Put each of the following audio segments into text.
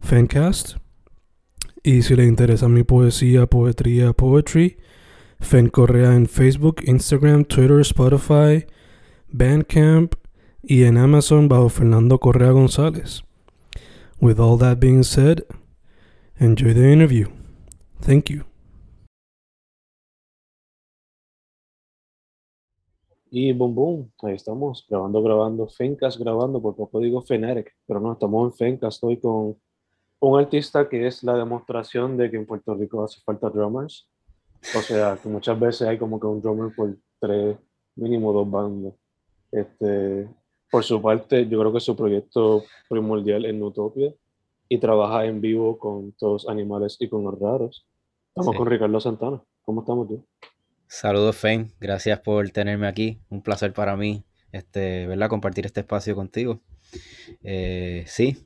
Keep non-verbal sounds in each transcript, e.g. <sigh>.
Fancast. Y si le interesa mi poesía, poetría, poetry, Fen Correa en Facebook, Instagram, Twitter, Spotify, Bandcamp y en Amazon bajo Fernando Correa González. With all that being said, enjoy the interview. Thank you. Y boom, boom, ahí estamos, grabando, grabando, Fencas grabando, por poco digo Feneric, pero no, estamos en Fencas, estoy con un artista que es la demostración de que en Puerto Rico hace falta drummers, o sea, que muchas veces hay como que un drummer por tres, mínimo dos bandas. Este, por su parte, yo creo que su proyecto primordial es Nutopia y trabaja en vivo con todos animales y con los raros. Estamos Sí. con Ricardo Santana. ¿Cómo estamos tú? Saludos, Fen. Gracias por tenerme aquí. Un placer para mí, este, ¿verdad? Compartir este espacio contigo. Eh, sí,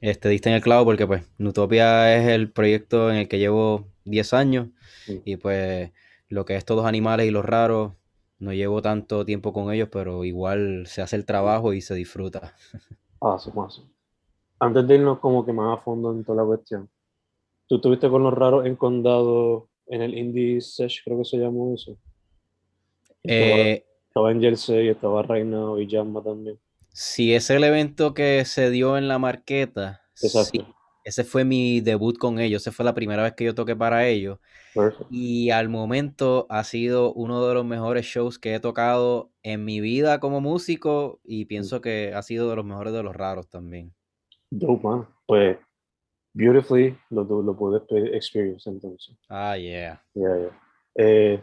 este, diste en el clavo porque, pues, Nutopia es el proyecto en el que llevo 10 años Sí. y, pues, lo que es todos animales y los raros, no llevo tanto tiempo con ellos, pero igual se hace el trabajo y se disfruta. <laughs> Awesome, awesome. Antes de irnos como que más a fondo en toda la cuestión, tú estuviste con los raros en Condado, en el Indie Sesh, creo que se llamó eso. Estaba, Eh, estaba en Jersey, estaba Reina y Jamma también. Si es el evento que se dio en la marqueta, sí, ese fue mi debut con ellos, esa fue la primera vez que yo toqué para ellos. Perfect. Y al momento ha sido uno de los mejores shows que he tocado en mi vida como músico y pienso que ha sido de los mejores de los raros también. Dope, man. Pues, beautifully lo, lo, lo pude exper- experience entonces. Ah, yeah. Yeah, yeah. Eh,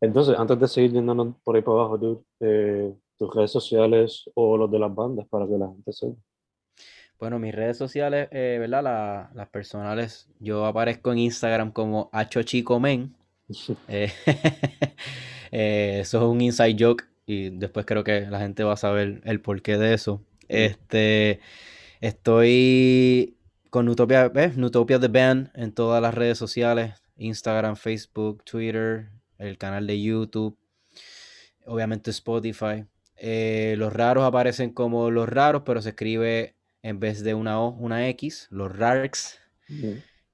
entonces, antes de seguir yéndonos por ahí para abajo, dude, eh, tus redes sociales o los de las bandas para que la gente sepa. Bueno, mis redes sociales, eh, ¿verdad? La- las personales, yo aparezco en Instagram como achochicomen. <laughs> Eh, <laughs> eh, eso es un inside joke y después creo que la gente va a saber el porqué de eso. Este, estoy con Nutopia, ¿ves? Nutopia The Band en todas las redes sociales, Instagram, Facebook, Twitter, el canal de YouTube, obviamente Spotify. Eh, los raros aparecen como los raros, pero se escribe en vez de una O, una X, los rarks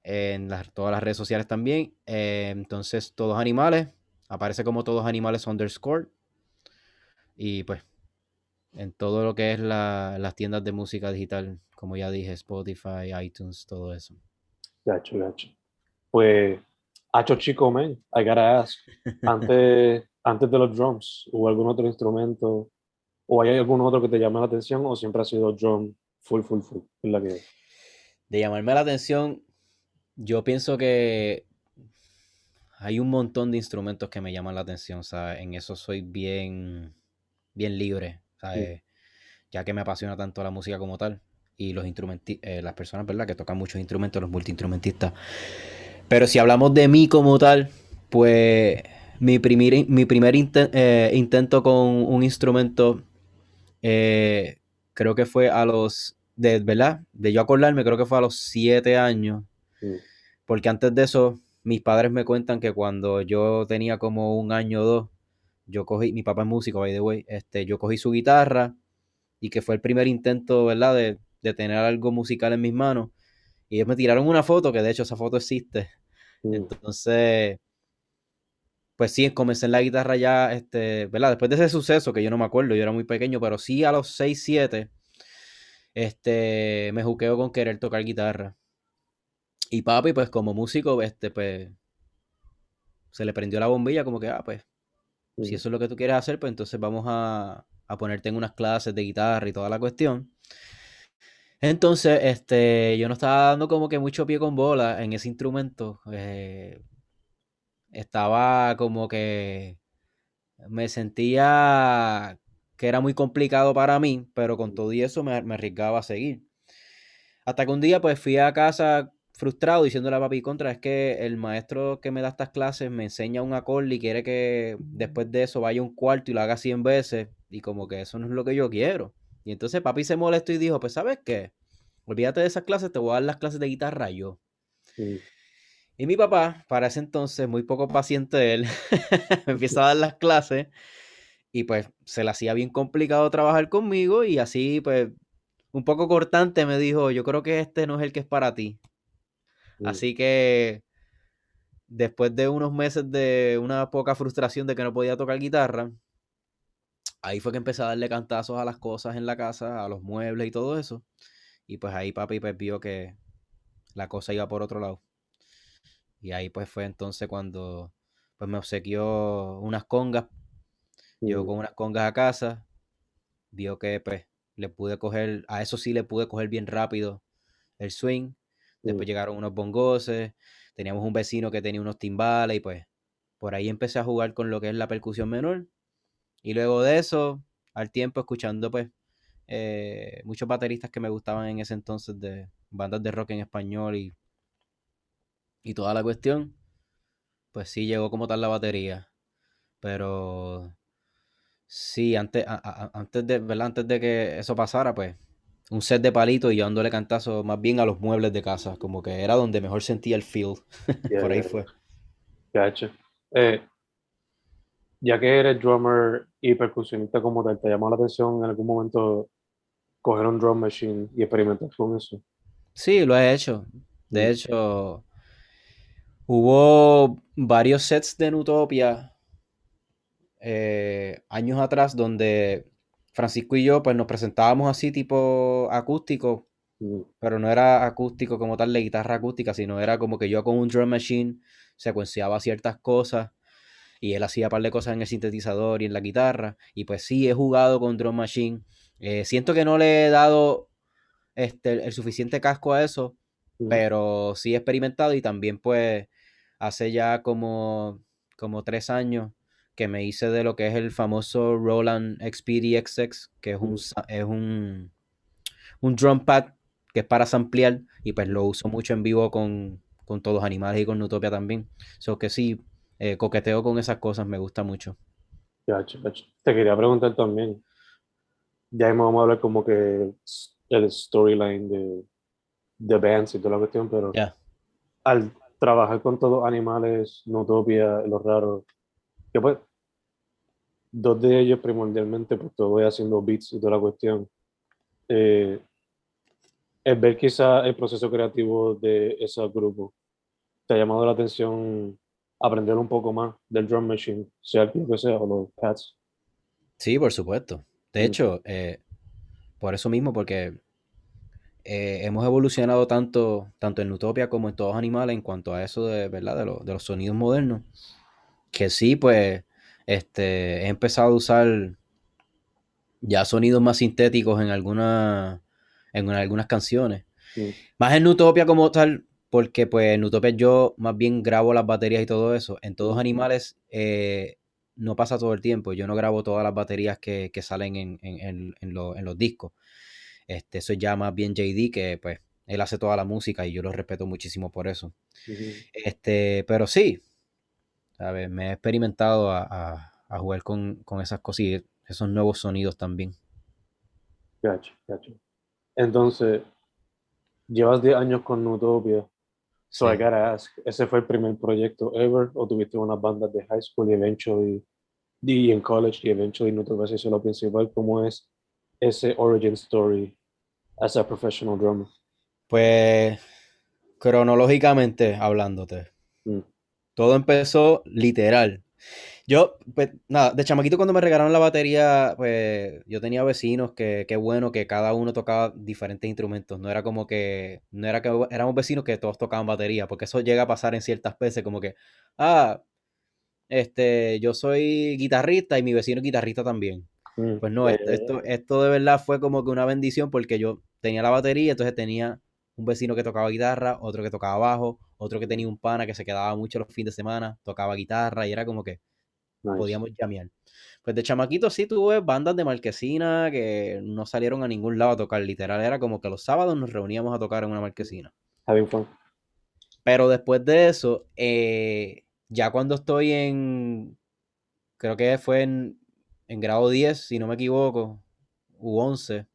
en las- todas las redes sociales también. Eh, entonces, todos animales, aparece como todos animales underscore. Y pues, en todo lo que es la- las tiendas de música digital, como ya dije, Spotify, iTunes, todo eso. Gacho, gacho. Pues, Hacho Chico, man, I gotta ask. <laughs> Antes, antes de los drums, ¿hubo algún otro instrumento? ¿O hay algún otro que te llame la atención? ¿O siempre ha sido drum full, full, full? Es la que De llamarme la atención, yo pienso que hay un montón de instrumentos que me llaman la atención, ¿sabes? En eso soy bien, bien libre, ¿sabes? Ya que me apasiona tanto la música como tal. Y los eh, las personas, ¿verdad? Que tocan muchos instrumentos, los multiinstrumentistas. Pero si hablamos de mí como tal, pues mi primer, mi primer inten- eh, intento con un instrumento, eh, creo que fue a los, de verdad, de yo acordarme, creo que fue a los siete años. Porque antes de eso, mis padres me cuentan que cuando yo tenía como un año o dos, yo cogí, mi papá es músico, by the way, este, yo cogí su guitarra y que fue el primer intento, ¿verdad? De, de tener algo musical en mis manos. Y ellos me tiraron una foto, que de hecho esa foto existe. Mm. Entonces, pues sí, comencé en la guitarra ya, este, ¿verdad? Después de ese suceso, que yo no me acuerdo, yo era muy pequeño, pero sí a los 6, 7, este, me juqueo con querer tocar guitarra. Y papi, pues como músico, este, pues, se le prendió la bombilla como que, ah, pues, si eso es lo que tú quieres hacer, pues entonces vamos a, a ponerte en unas clases de guitarra y toda la cuestión. Entonces, este, yo no estaba dando como que mucho pie con bola en ese instrumento. Eh, estaba como que me sentía que era muy complicado para mí, pero con todo y eso me, me arriesgaba a seguir. Hasta que un día pues fui a casa frustrado diciéndole a papi contra, es que el maestro que me da estas clases me enseña un acorde y quiere que después de eso vaya un cuarto y lo haga 100 veces y como que eso no es lo que yo quiero. Y entonces papi se molestó y dijo, pues sabes qué, olvídate de esas clases, te voy a dar las clases de guitarra yo. Y mi papá, para ese entonces, muy poco paciente él, <laughs> empieza a dar las clases y pues se le hacía bien complicado trabajar conmigo y así pues un poco cortante me dijo, yo creo que este no es el que es para ti. Así que después de unos meses de una poca frustración de que no podía tocar guitarra, ahí fue que empecé a darle cantazos a las cosas en la casa, a los muebles y todo eso. Y pues ahí papi pues vio que la cosa iba por otro lado. Y ahí pues fue entonces cuando pues me obsequió unas congas. Llegó con unas congas a casa. Vio que pues le pude coger, a eso sí le pude coger bien rápido el swing. Después llegaron unos bongoses. Teníamos un vecino que tenía unos timbales y pues por ahí empecé a jugar con lo que es la percusión menor. Y luego de eso, al tiempo escuchando pues eh, muchos bateristas que me gustaban en ese entonces de bandas de rock en español y, y toda la cuestión, pues sí llegó como tal la batería. Pero sí, antes, antes, de, ¿verdad? antes de que eso pasara, pues un set de palitos y yo dándole cantazo más bien a los muebles de casa, como que era donde mejor sentía el feel. <laughs> Por ahí fue. Gacho. Eh, ya que eres drummer y percusionista como tal, ¿te llamó la atención en algún momento coger un drum machine y experimentar con eso? Sí, lo he hecho. De mm. hecho, hubo varios sets de Nutopia eh, años atrás donde Francisco y yo pues nos presentábamos así tipo acústico, pero no era acústico como tal de guitarra acústica, sino era como que yo con un drum machine secuenciaba ciertas cosas y él hacía un par de cosas en el sintetizador y en la guitarra. Y pues sí, he jugado con Drum Machine. Eh, siento que no le he dado este, el suficiente casco a eso, pero sí he experimentado y también pues hace ya como, como tres años que me hice de lo que es el famoso Roland XPDXX, que es un, es un, un drum pad que es para samplear y pues lo uso mucho en vivo con, con todos los animales y con Nutopia también. So que sí, eh, coqueteo con esas cosas, me gusta mucho. Te quería preguntar también, ya vamos a hablar como que el storyline de, de bands y toda la cuestión, pero al trabajar con todos animales, Notopia, los raros, que pues, dos de ellos primordialmente, pues todo voy haciendo beats y toda la cuestión. Eh, es ver quizá el proceso creativo de esos grupos. ¿Te ha llamado la atención aprender un poco más del drum machine, sea el que sea o los pads. Sí, por supuesto. De hecho, eh, por eso mismo, porque eh, hemos evolucionado tanto, tanto en Utopia como en todos los animales en cuanto a eso de, ¿verdad? De, los sonidos modernos, que sí, pues, este, he empezado a usar ya sonidos más sintéticos en, alguna, en algunas canciones. Más en Utopia como tal, porque pues en Utopia yo más bien grabo las baterías y todo eso. En todos animales eh, no pasa todo el tiempo. Yo no grabo todas las baterías que, salen en, los discos. Este, eso es ya más bien JD, que pues él hace toda la música y yo lo respeto muchísimo por eso. este, pero sí, ¿sabes? me he experimentado a, jugar con, esas cosas y esos nuevos sonidos también. Gacho, gacho. Entonces, llevas 10 años con Utopia So I gotta ask, ¿ese fue el primer proyecto ever o tuviste unas bandas de high school y eventually y en college y eventually no te vas a hacer lo principal? ¿Cómo es ese origin story as a professional drummer? Pues cronológicamente hablándote, mm. todo empezó literal. Yo, pues, nada, de chamaquito cuando me regalaron la batería, pues, yo tenía vecinos que, qué bueno que cada uno tocaba diferentes instrumentos. No era como que, no era que éramos vecinos que todos tocaban batería, porque eso llega a pasar en ciertas veces, como que, ah, este, yo soy guitarrista y mi vecino es guitarrista también. Mm, Pues no, esto, esto, eh, esto de verdad fue como que una bendición porque yo tenía la batería, entonces tenía un vecino que tocaba guitarra, otro que tocaba bajo, otro que tenía un pana que se quedaba mucho los fines de semana, tocaba guitarra y era como que nice. podíamos llamear. Pues de chamaquito sí tuve bandas de marquesina que no salieron a ningún lado a tocar, literal, era como que los sábados nos reuníamos a tocar en una marquesina. Having fun. Pero después de eso, eh, ya cuando estoy en, creo que fue en, en grado 10, si no me equivoco, u 11,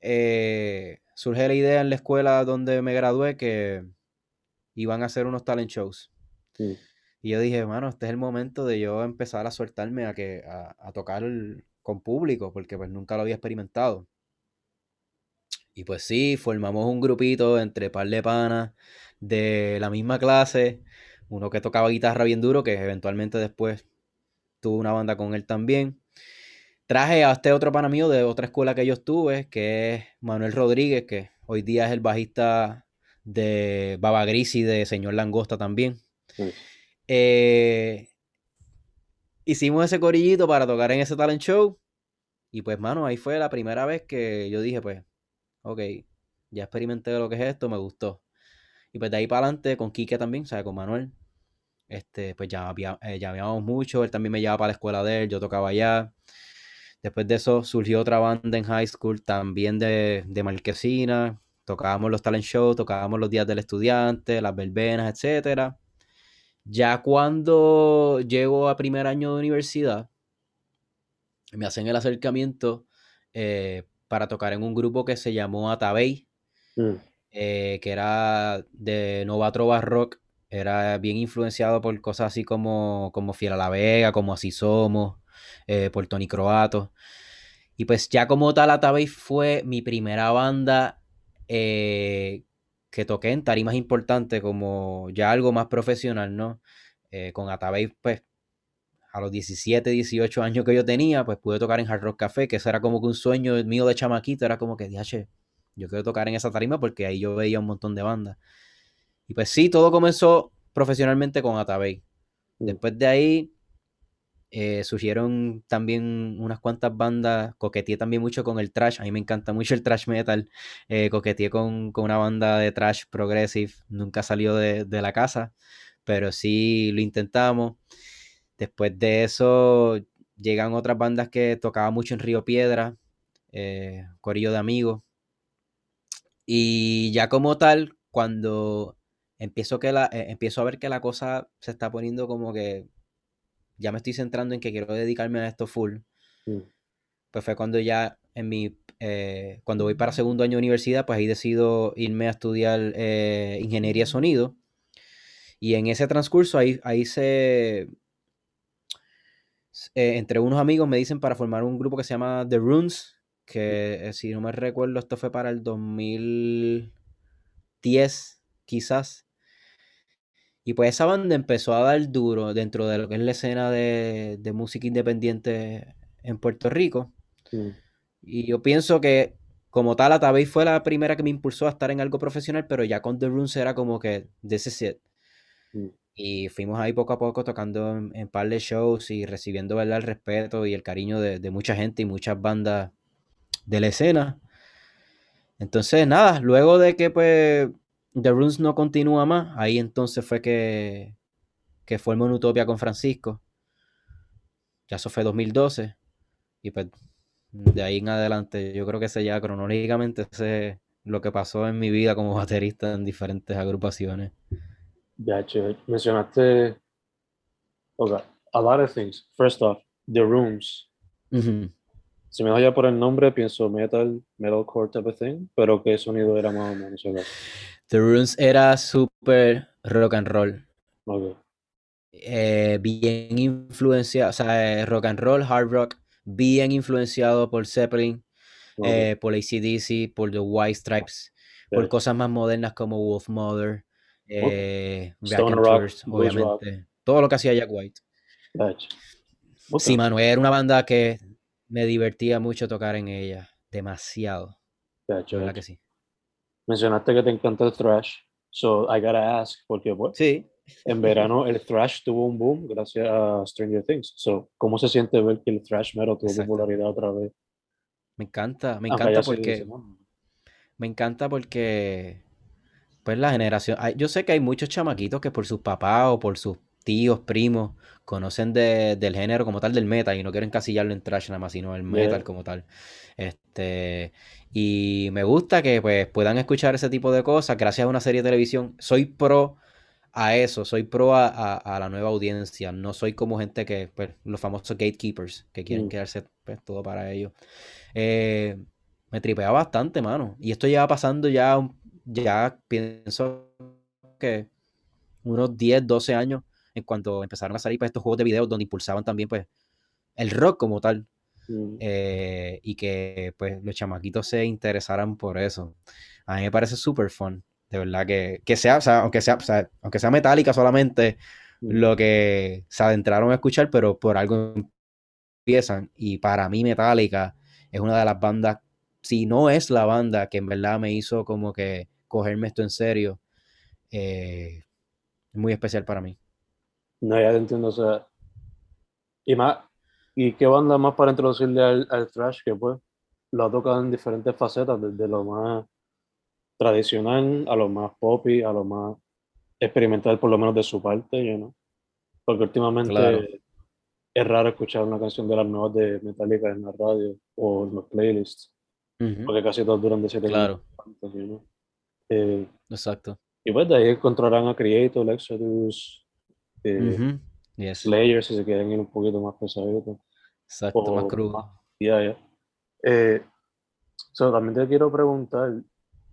eh, surge la idea en la escuela donde me gradué que iban a hacer unos talent shows. Y yo dije, hermano, este es el momento de yo empezar a soltarme a, que, a, a tocar con público, porque pues nunca lo había experimentado. Y pues sí, formamos un grupito entre par de panas de la misma clase, uno que tocaba guitarra bien duro, que eventualmente después tuve una banda con él también. Traje a este otro pana mío de otra escuela que yo estuve, que es Manuel Rodríguez, que hoy día es el bajista de Baba Gris y de Señor Langosta también. Eh, hicimos ese corillito para tocar en ese talent show. Y pues, mano, ahí fue la primera vez que yo dije, pues, ok, ya experimenté lo que es esto, me gustó. Y pues de ahí para adelante con Quique también, o sea, con Manuel. Este, pues ya, eh, ya habíamos mucho, él también me llevaba para la escuela de él, yo tocaba allá. Después de eso surgió otra banda en high school, también de, de Marquesina. Tocábamos los talent shows, tocábamos los días del estudiante, las verbenas, etcétera. Ya cuando llego a primer año de universidad, me hacen el acercamiento eh, para tocar en un grupo que se llamó Atabey, Mm, eh, que era de Nova Trova Rock, era bien influenciado por cosas así como, como Fiel a la Vega, como Así Somos, eh, por Tony Croato. Y pues ya como tal, Atabey fue mi primera banda eh, que toqué en tarimas importantes, como ya algo más profesional, ¿no? Eh, con Atabey, pues a los 17, 18 años que yo tenía, pues pude tocar en Hard Rock Café, que eso era como que un sueño mío de chamaquito, era como que, diache, yo quiero tocar en esa tarima porque ahí yo veía un montón de bandas. Y pues sí, todo comenzó profesionalmente con Atabey. mm, Después de ahí eh, surgieron también unas cuantas bandas, coqueteé también mucho con el trash, a mí me encanta mucho el trash metal, eh, coqueteé con, con una banda de trash progressive, nunca salió de, de la casa, pero sí lo intentamos. Después de eso llegan otras bandas que tocaba mucho en Río Piedra, eh, Corillo de Amigos. Y ya como tal, cuando empiezo, que la, eh, empiezo a ver que la cosa se está poniendo como que ya me estoy centrando en que quiero dedicarme a esto full, pues fue cuando ya en mi, eh, cuando voy para segundo año de universidad, pues ahí decido irme a estudiar eh, ingeniería de sonido. Y en ese transcurso ahí, ahí se, eh, entre unos amigos me dicen para formar un grupo que se llama The Runes, que eh, si no me recuerdo, esto fue para el 2010, quizás. Y pues esa banda empezó a dar duro dentro de lo que es la escena de, de música independiente en Puerto Rico. Y yo pienso que como tal, Atabey fue la primera que me impulsó a estar en algo profesional, pero ya con The Runes era como que, this is it. Y fuimos ahí poco a poco tocando en, en par de shows y recibiendo ¿verdad? el respeto y el cariño de, de mucha gente y muchas bandas de la escena. Entonces, nada, luego de que pues The Runes no continúa más, ahí entonces fue que, que formó en Utopia con Francisco. Ya eso fue 2012. Y pues de ahí en adelante, yo creo que ese ya cronológicamente ese es lo que pasó en mi vida como baterista en diferentes agrupaciones. Ya, che, mencionaste, okay, a lot of things. First off, The Rooms. Si me vaya por el nombre, pienso metal, metalcore type of thing, pero ¿qué sonido era más o menos? Okay. The Runes era súper rock and roll. ok. eh, bien influenciado, o sea, eh, rock and roll, hard rock, bien influenciado por Zeppelin, ok, eh, por ACDC, por The White Stripes, por cosas más modernas como Wolf Mother, eh, Stone Rock, obviamente, todo lo que hacía Jack White. Sí. Manuel era una banda que me divertía mucho tocar en ella. Demasiado. Gotcha, De verdad que sí. Mencionaste que te encanta el thrash, so I gotta ask, porque pues, Sí. en <laughs> verano el thrash tuvo un boom gracias a Stranger Things. So, ¿cómo se siente ver que el thrash metal tuvo Exacto. popularidad otra vez? Me encanta, me Aunque encanta porque me encanta porque pues la generación, yo sé que hay muchos chamaquitos que por sus papás o por sus tíos, primos, conocen de- del género como tal del metal y no quieren encasillarlo en trash nada más, sino el metal Yeah. como tal. Este, y me gusta que pues puedan escuchar ese tipo de cosas gracias a una serie de televisión. Soy pro a eso, soy pro a, a- a la nueva audiencia, no soy como gente que, pues, los famosos gatekeepers, que quieren Mm. quedarse pues, todo para ellos. Eh, me tripea bastante, mano. Y esto lleva pasando ya, ya pienso que unos 10, 12 años en cuanto empezaron a salir pues, estos juegos de video donde impulsaban también pues el rock como tal. Mm. eh, y que pues los chamaquitos se interesaran por eso. A mí me parece súper fun. De verdad que, que sea, o sea, aunque sea, o sea, aunque sea metálica solamente Mm. lo que se adentraron a escuchar, pero por algo empiezan. Y para mí Metallica es una de las bandas, si no es la banda que en verdad me hizo como que cogerme esto en serio, eh, muy especial para mí. No, ya te entiendo, o sea, y más, ¿y qué banda más para introducirle al, al thrash que pues lo ha tocado en diferentes facetas, desde lo más tradicional a lo más poppy, a lo más experimental, por lo menos de su parte, you know? Porque últimamente Claro. es raro escuchar una canción de las nuevas de Metallica en la radio o en los playlists, Ujú, porque casi todas duran de 7 Claro, minutos, you know? Eh, exacto. y pues de ahí encontrarán a Creator, Exodus, eh, Ujú, Yes, Slayer si se quieren ir un poquito más pesaditos. exacto, más o crudo. más- Ya, ya. Eh, so, también te quiero preguntar,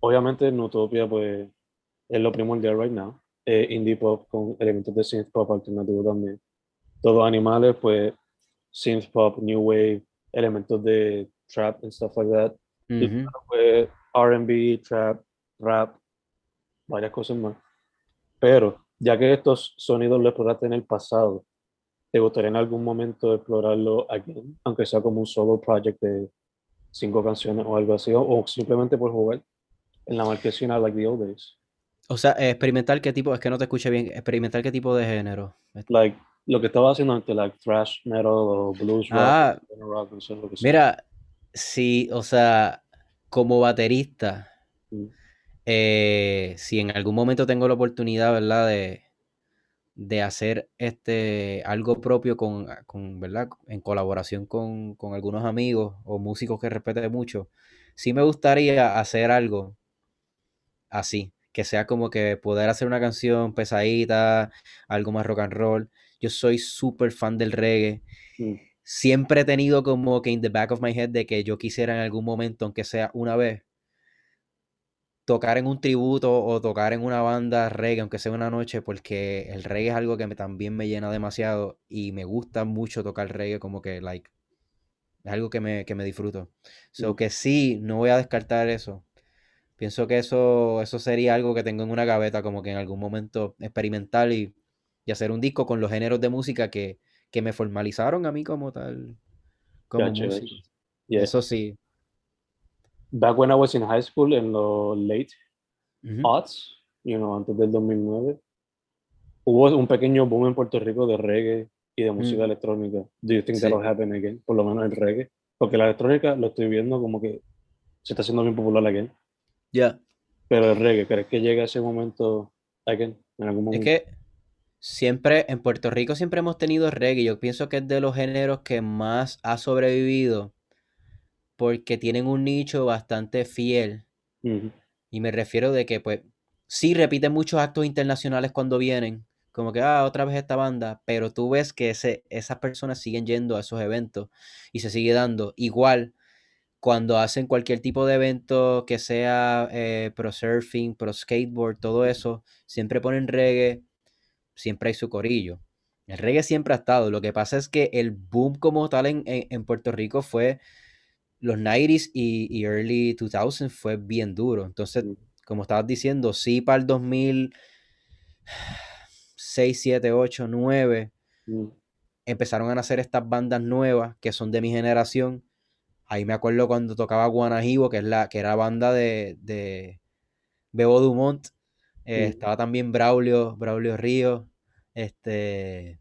obviamente en Utopia pues es lo primordial right now, eh, indie pop con elementos de synth pop alternativo también. Todos animales pues synth pop, new wave, elementos de trap and stuff like that. Ujú. claro, pues R&B, trap, rap, varias cosas más. Pero ya que estos sonidos los exploraste en el pasado, ¿te gustaría en algún momento explorarlo again? Aunque sea como un solo project de cinco canciones o algo así, o, o simplemente por jugar en la marquesina like the old days. O sea, experimental qué tipo, es que no te escuché bien, experimental qué tipo de género. Like lo que estaba haciendo antes, like thrash metal o blues rock, Ah, rock, no sé lo que sea. mira, sí, o sea, como baterista, Mm. Eh, si en algún momento tengo la oportunidad, ¿verdad? De, de hacer este algo propio con, con, ¿verdad? En colaboración con, con algunos amigos o músicos que respete mucho, sí me gustaría hacer algo así, que sea como que poder hacer una canción pesadita, algo más rock and roll. Yo soy súper fan del reggae. Mm. Siempre he tenido como que in the back of my head de que yo quisiera en algún momento, aunque sea una vez, tocar en un tributo o tocar en una banda reggae, aunque sea una noche, porque el reggae es algo que me, también me llena demasiado y me gusta mucho tocar reggae como que, like, es algo que me, que me disfruto. So Mm. que sí, no voy a descartar eso. Pienso que eso, eso sería algo que tengo en una gaveta, como que en algún momento experimental y, y hacer un disco con los géneros de música que, que me formalizaron a mí como tal, como Gotcha, gotcha. músico. Yeah. Eso sí. Back when I was in high school, en los late Ujú. aughts, you know, antes del 2009, hubo un pequeño boom en Puerto Rico de reggae y de música Mm. electrónica. Do you think Sí. that'll happen again? Por lo menos el reggae. Porque la electrónica lo estoy viendo como que se está haciendo bien popular again. Ya. Pero el reggae, ¿crees que llega ese momento again? En algún Es momento. que siempre, en Puerto Rico siempre hemos tenido reggae. Yo pienso que es de los géneros que más ha sobrevivido porque tienen un nicho bastante fiel. Y me refiero de que, pues, sí repiten muchos actos internacionales cuando vienen. Como que, ah, otra vez esta banda. Pero tú ves que ese, esas personas siguen yendo a esos eventos y se sigue dando. Igual, cuando hacen cualquier tipo de evento que sea eh, pro surfing, pro skateboard, todo eso, siempre ponen reggae, siempre hay su corillo. El reggae siempre ha estado. Lo que pasa es que el boom como tal en, en- en Puerto Rico fue los 90s y, y early 2000 fue bien duro. Entonces, Mm. como estabas diciendo, sí para el 2006, 7, 8, 9, Mm. empezaron a nacer estas bandas nuevas que son de mi generación. Ahí me acuerdo cuando tocaba Guanajibo, que, es la, que era banda de, de Bebo Dumont. Eh, estaba también Braulio, Braulio Ríos. Este,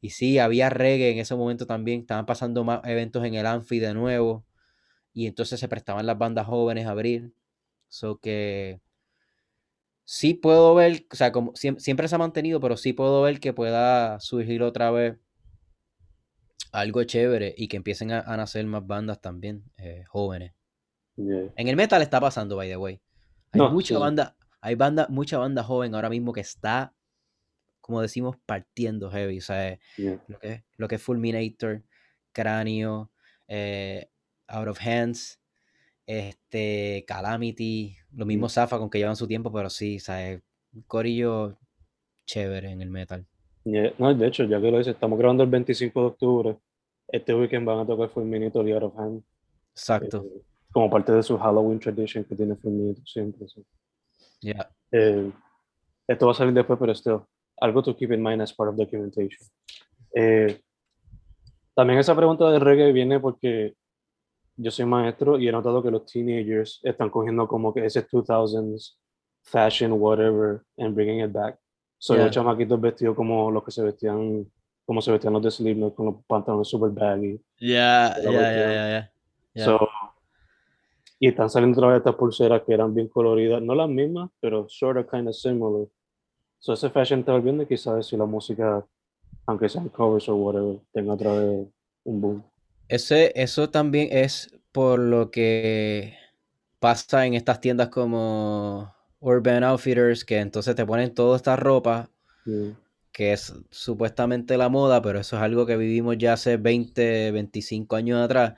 y sí, había reggae en ese momento también. Estaban pasando más eventos en el Anfi de nuevo. Y entonces se prestaban las bandas jóvenes a abrir. So que sí puedo ver, o sea, como siempre, se ha mantenido, pero sí puedo ver que pueda surgir otra vez algo chévere y que empiecen a, nacer más bandas también eh, jóvenes. En el metal está pasando, by the way. Hay mucha banda, hay banda, mucha banda joven ahora mismo que está como decimos, partiendo heavy. O sea, lo, que, lo que es Fulminator, Cráneo, eh, Out of Hands, este, Calamity, lo mismo Zafa con que llevan su tiempo, pero sí, un corillo chévere en el metal. No, de hecho, ya que lo dices, estamos grabando el 25 de octubre. Este weekend van a tocar Fulminator y Out of Hands. Exacto. Eh, como parte de su Halloween tradition que tiene Fulminator siempre. Ya. Eh, esto va a salir después, pero esto algo to keep in mind as part of documentation. Eh, también esa pregunta de reggae viene porque yo soy maestro y he notado que los teenagers están cogiendo como que ese 2000s fashion, whatever, and bringing it back. Soy yeah. los chamaquitos vestidos como los que se vestían, como se vestían los de Slipknot, con los pantalones super baggy. Yeah, yeah, yeah, yeah, So, y están saliendo otra vez estas pulseras que eran bien coloridas, no las mismas, pero sort of kind of similar. So ese fashion está volviendo y quizás si la música, aunque sean covers o whatever, tenga otra vez un boom. Ese, eso también es por lo que pasa en estas tiendas como Urban Outfitters, que entonces te ponen toda esta ropa que es supuestamente la moda, pero eso es algo que vivimos ya hace 20, 25 años atrás.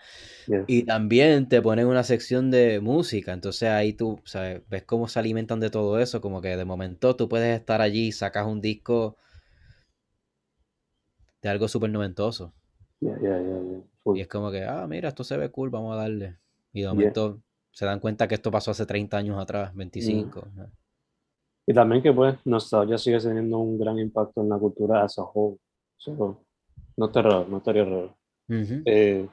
Y también te ponen una sección de música, entonces ahí tú ¿sabes? ves cómo se alimentan de todo eso, como que de momento tú puedes estar allí, sacas un disco de algo súper noventoso. Y es como que, ah, mira, esto se ve cool, vamos a darle. Y de momento se dan cuenta que esto pasó hace 30 años atrás, 25. Y también que pues nostalgia sigue teniendo un gran impacto en la cultura as a whole. no está raro, no estaría raro. Eh,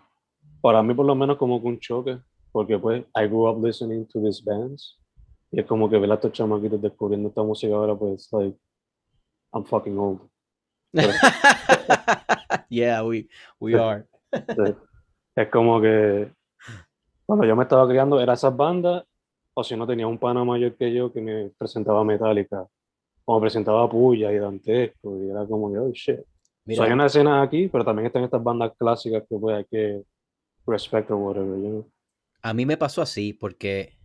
para mí por lo menos como que un choque, porque pues I grew up listening to these bands y es como que ver a estos chamaquitos descubriendo esta música ahora pues like I'm fucking old. <laughs> yeah, we, we <laughs> are. Es como que cuando yo me estaba criando era esas bandas o si no tenía un pana mayor que yo que me presentaba Metallica, como presentaba Puya y Dantesco, y era como que, oh shit. hay una escena aquí, pero también están estas bandas clásicas que pues hay que respect or whatever, A mí me pasó así, porque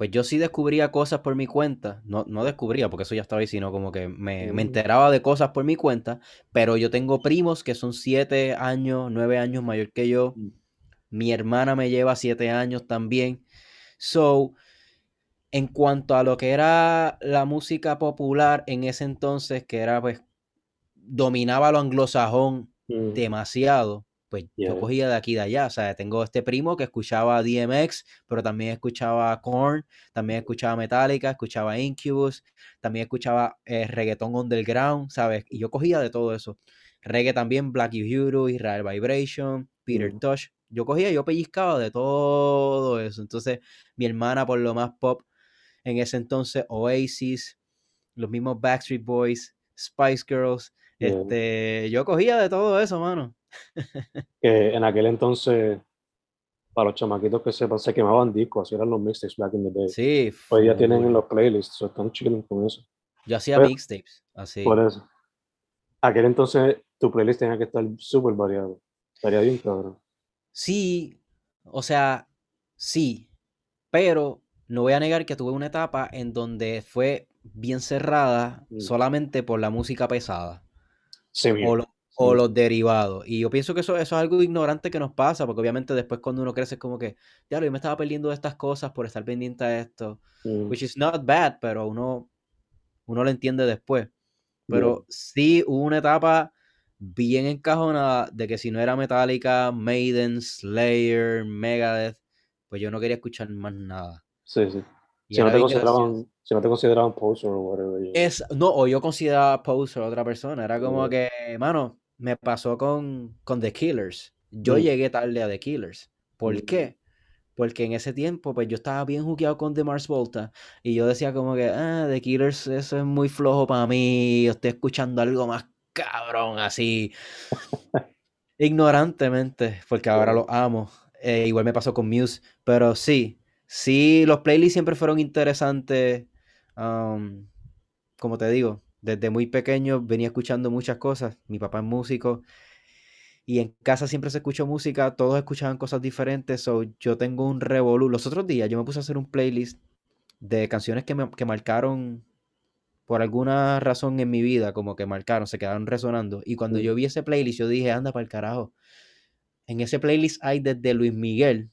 pues yo sí descubría cosas por mi cuenta, no, no descubría porque eso ya estaba ahí, sino como que me, me, mm. enteraba de cosas por mi cuenta, pero yo tengo primos que son siete años, nueve años mayor que yo, mm. mi hermana me lleva siete años también, so en cuanto a lo que era la música popular en ese entonces, que era pues, dominaba lo anglosajón mm. demasiado, pues yo cogía de aquí y de allá. O sea, tengo este primo que escuchaba DMX, pero también escuchaba Korn, también escuchaba Metallica, escuchaba Incubus, también escuchaba eh, reggaeton underground, ¿sabes? Y yo cogía de todo eso. Reggae también, Black Uhuru, Israel Vibration, Peter mm. Tosh. Yo cogía, yo pellizcaba de todo eso. Entonces, mi hermana, por lo más pop, en ese entonces Oasis, los mismos Backstreet Boys, Spice Girls. Este, yo cogía de todo eso, mano. Que en aquel entonces, para los chamaquitos que sepan, se quemaban discos, así eran los mixtapes back in the day. Sí. Hoy ya tienen en los playlists, están chilling con eso. Yo hacía mixtapes, así. Por eso. Aquel entonces tu playlist tenía que estar súper variado. Estaría bien, cabrón. Sí, o sea, sí, pero no voy a negar que tuve una etapa en donde fue bien cerrada mm. solamente por la música pesada. o, los derivados. Y yo pienso que eso, eso, es algo ignorante que nos pasa, porque obviamente después cuando uno crece es como que, ya, yo me estaba perdiendo de estas cosas por estar pendiente a esto. Mm. Which is not bad, pero uno, uno lo entiende después. Pero sí hubo una etapa bien encajonada de que si no era Metallica, Maiden, Slayer, Megadeth, pues yo no quería escuchar más nada. Sí, sí. Si no, te consideraban, si no, te consideraban, poser o whatever. Es, no, o yo consideraba poser a otra persona. Era como que, mano, me pasó con, con The Killers. Yo Mm. llegué tarde a The Killers. ¿Por Mm. qué? Porque en ese tiempo, pues yo estaba bien jugueado con The Mars Volta y yo decía como que, ah, The Killers, eso es muy flojo para mí, yo estoy escuchando algo más cabrón, así, <laughs> ignorantemente, porque ahora los amo. Eh, igual me pasó con Muse, pero sí, sí, los playlists siempre fueron interesantes. um, como te digo, desde muy pequeño venía escuchando muchas cosas. Mi papá es músico y en casa siempre se escuchó música, todos escuchaban cosas diferentes. So yo tengo un revolú. Los otros días yo me puse a hacer un playlist de canciones que me que marcaron por alguna razón en mi vida, como que marcaron, se quedaron resonando. Y cuando yo vi ese playlist, yo dije, anda para el carajo. En ese playlist hay desde Luis Miguel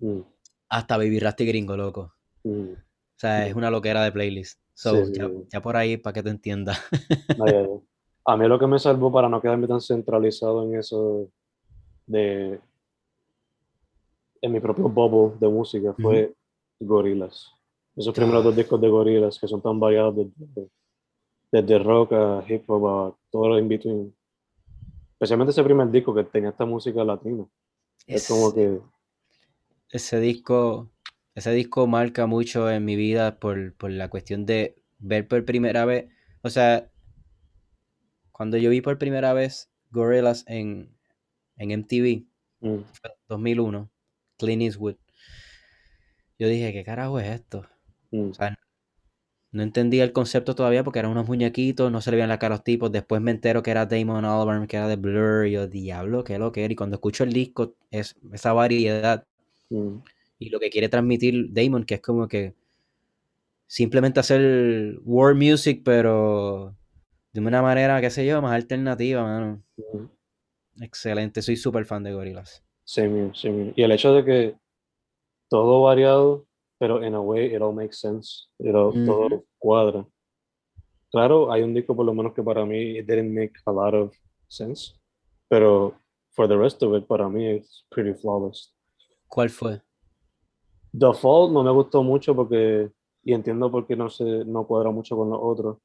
Mm, hasta Baby Rasty Gringo, loco. mm. O sea, es Mm. una loquera de playlist. So, Sí, ya, ya por ahí, para que te ay. <laughs> A mí lo que me salvó para no quedarme tan centralizado en eso de en mi propio bubble de música fue Gorillaz. Esos primeros dos discos de Gorillaz que son tan variados desde, desde rock a hip hop a todo lo in between. Especialmente ese primer disco que tenía esta música latina. Es como Es- que ese disco, ese disco marca mucho en mi vida por, por la cuestión de ver por primera vez. O sea, cuando yo vi por primera vez Gorillaz en, en MTV, mm, fue 2001, Clint Eastwood, yo dije, ¿qué carajo es esto? mm, O sea, no entendía el concepto todavía porque eran unos muñequitos, no se le veían la cara a los tipos. Después me entero que era Damon Albarn, que era de Blur, y yo, diablo, qué lo que era. Y cuando escucho el disco, es esa variedad mm, y lo que quiere transmitir Damon, que es como que simplemente hacer world music, pero de una manera, qué sé yo, más alternativa, mano. Excelente, soy súper fan de Gorillaz. Here, same here. Y el hecho de que todo variado, pero in a way it all makes sense. It all-. Todo cuadra. Claro, hay un disco por lo menos que para mí it didn't make a lot of sense, pero for the rest of it, para mí it's pretty flawless. ¿Cuál fue? The Fall no me gustó mucho porque, y entiendo por qué no se, no cuadra mucho con los otros,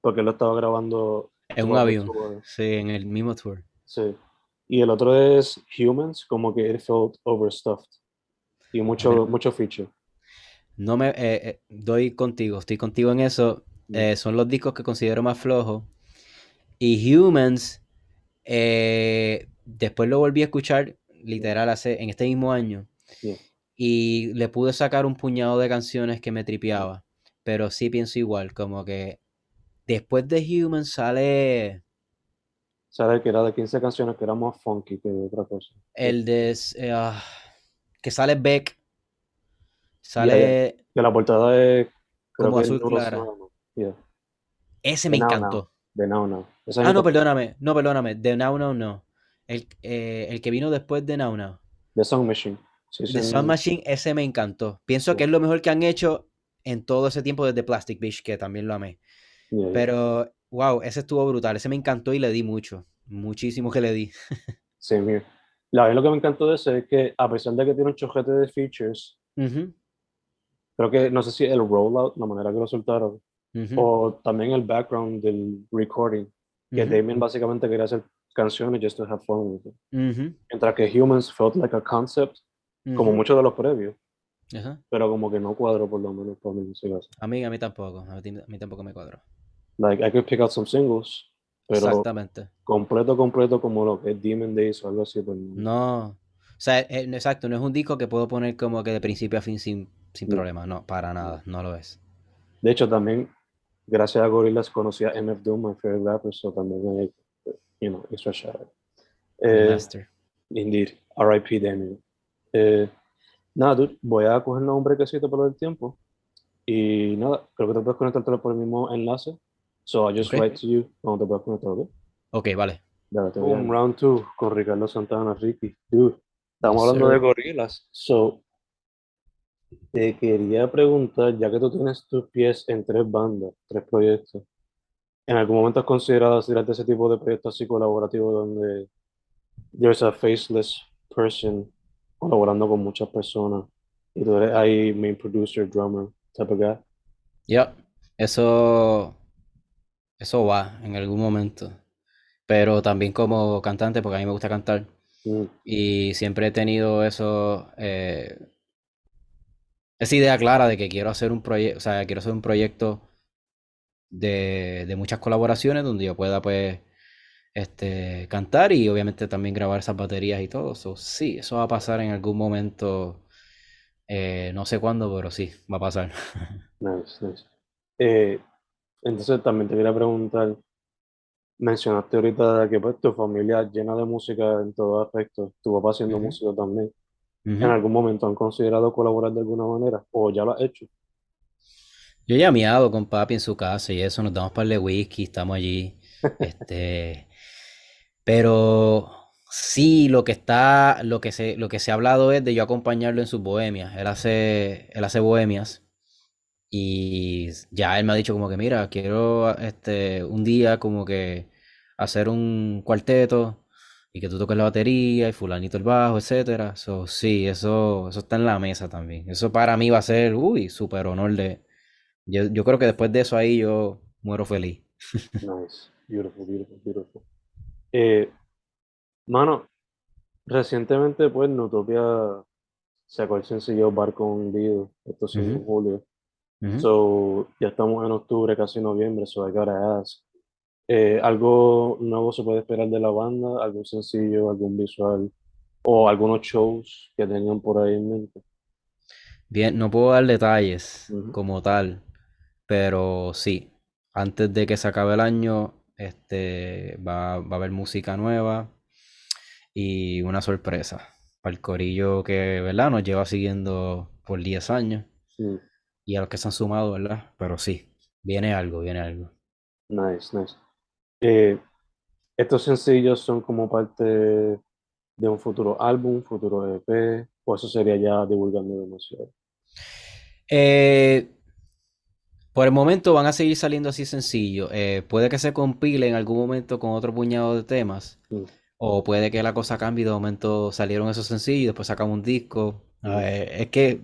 porque lo estaba grabando En un avión. tour. Sí, en el mismo tour. Sí. Y el otro es Humans, como que it felt overstuffed. Y mucho, mucho feature. No me eh, eh, doy contigo, estoy contigo en eso. Mm. Eh, son los discos que considero más flojos. Y Humans, eh, después lo volví a escuchar, literal, hace, en este mismo año. Yeah. Y le pude sacar un puñado de canciones que me tripeaba. Pero sí pienso igual, como que después de Humans sale Sabes que era de 15 canciones que era más funky que otra cosa. el de... ah, que sale Beck. Sale... Que la portada es creo Como azul clara. Yeah. Ese me encantó. De Now Now. Es Ah, no, perdóname. No, perdóname. De Now Now no. El, eh, el que vino después de Now Now. The Song Machine. Sí, The sí, Sound Machine, ese me encantó. Pienso Sí. que es lo mejor que han hecho en todo ese tiempo desde Plastic Beach, que también lo amé. yeah. Pero, wow, ese estuvo brutal. Ese me encantó y le di mucho. Muchísimo que le di. <laughs> Same here. La verdad lo que me encantó de ese es que a pesar de que tiene un chojete de features, Ujú, creo que no sé si el rollout, la manera que lo soltaron, ujú, o también el background del recording, que ujú, Damien básicamente quería hacer canciones just to have fun with it. Mientras que Humans felt like a concept, como muchos de los previos, pero como que no cuadro por lo menos para mí. A mí, a mí tampoco. A mí, a mí tampoco me cuadró. Like, I could pick out some singles, pero Exactamente. completo, completo como lo que es Demon Days o algo así, pues no. O sea, eh, exacto, no es un disco que puedo poner como que de principio a fin sin, sin No. problema. No, para nada. No lo es. De hecho, también, gracias a Gorillaz, conocí a MF Doom, my favorite rapper, so también hay, you know, extra shout out. Eh, Master. indeed, R.I.P. Damien. Eh, nada, dude, voy a cogernos un brequecito por el tiempo. Y nada, creo que te puedes conectar por el mismo enlace. So I just Ok. write to you cuando te puedas conectar, ¿ok? Ok, vale. Dale, te Un round two con Ricardo Santana, Ricky. Dude, estamos hablando sir. de gorilas. So, te quería preguntar, ya que tú tienes tus pies en tres bandas, tres proyectos, ¿en algún momento has considerado tirarte ese tipo de proyectos así colaborativos donde there's a faceless person colaborando con muchas personas y tú eres ahí main producer, drummer, type of guy? Ya, eso, eso va en algún momento. pero también como cantante, porque a mí me gusta cantar. Mm, Y siempre he tenido eso, eh, esa idea clara de que quiero hacer un proyecto, o sea, quiero hacer un proyecto de, de muchas colaboraciones donde yo pueda, pues, este, cantar y obviamente también grabar esas baterías y todo. So, sí, eso va a pasar en algún momento, eh, no sé cuándo, pero sí, va a pasar. <laughs> nice, nice. Eh, entonces también te quería preguntar, mencionaste ahorita que pues tu familia llena de música en todo aspecto, tu papá siendo Ujú, músico también. ¿En algún momento han considerado colaborar de alguna manera? ¿O ya lo has hecho? Yo he llameado con papi en su casa y eso, nos damos par de whisky, estamos allí. <laughs> Este, pero sí, lo que está, lo que se, lo que se ha hablado es de yo acompañarlo en sus bohemias. Él hace, él hace bohemias y ya él me ha dicho como que, mira, quiero este un día como que hacer un cuarteto y que tú toques la batería y fulanito el bajo, etcétera. So, sí, eso, eso está en la mesa también. Eso para mí va a ser, uy, súper honor de. Yo, yo creo que después de eso ahí yo muero feliz. Nice, beautiful, beautiful, beautiful. Eh, mano, recientemente pues Nutopia sacó el sencillo Barco Hundido, esto sí en Ujú, julio. So, ya estamos en octubre, casi noviembre, so I gotta ask. Eh, ¿algo nuevo se puede esperar de la banda? ¿Algún sencillo, algún visual o algunos shows que tengan por ahí en mente? Bien, no puedo dar detalles como tal, pero sí, antes de que se acabe el año, este, va, va a haber música nueva y una sorpresa para el corillo que, ¿verdad? Nos lleva siguiendo por 10 años y a los que se han sumado, ¿verdad? Pero sí, viene algo, viene algo. nice, nice. Eh, estos sencillos son como parte de un futuro álbum, futuro EP, o eso sería ya divulgando demasiado. Eh, por el momento van a seguir saliendo así sencillo. Eh, puede que se compile en algún momento con otro puñado de temas. Mm, O puede que la cosa cambie y de momento salieron esos sencillos y después sacamos un disco. Mm, ver, es que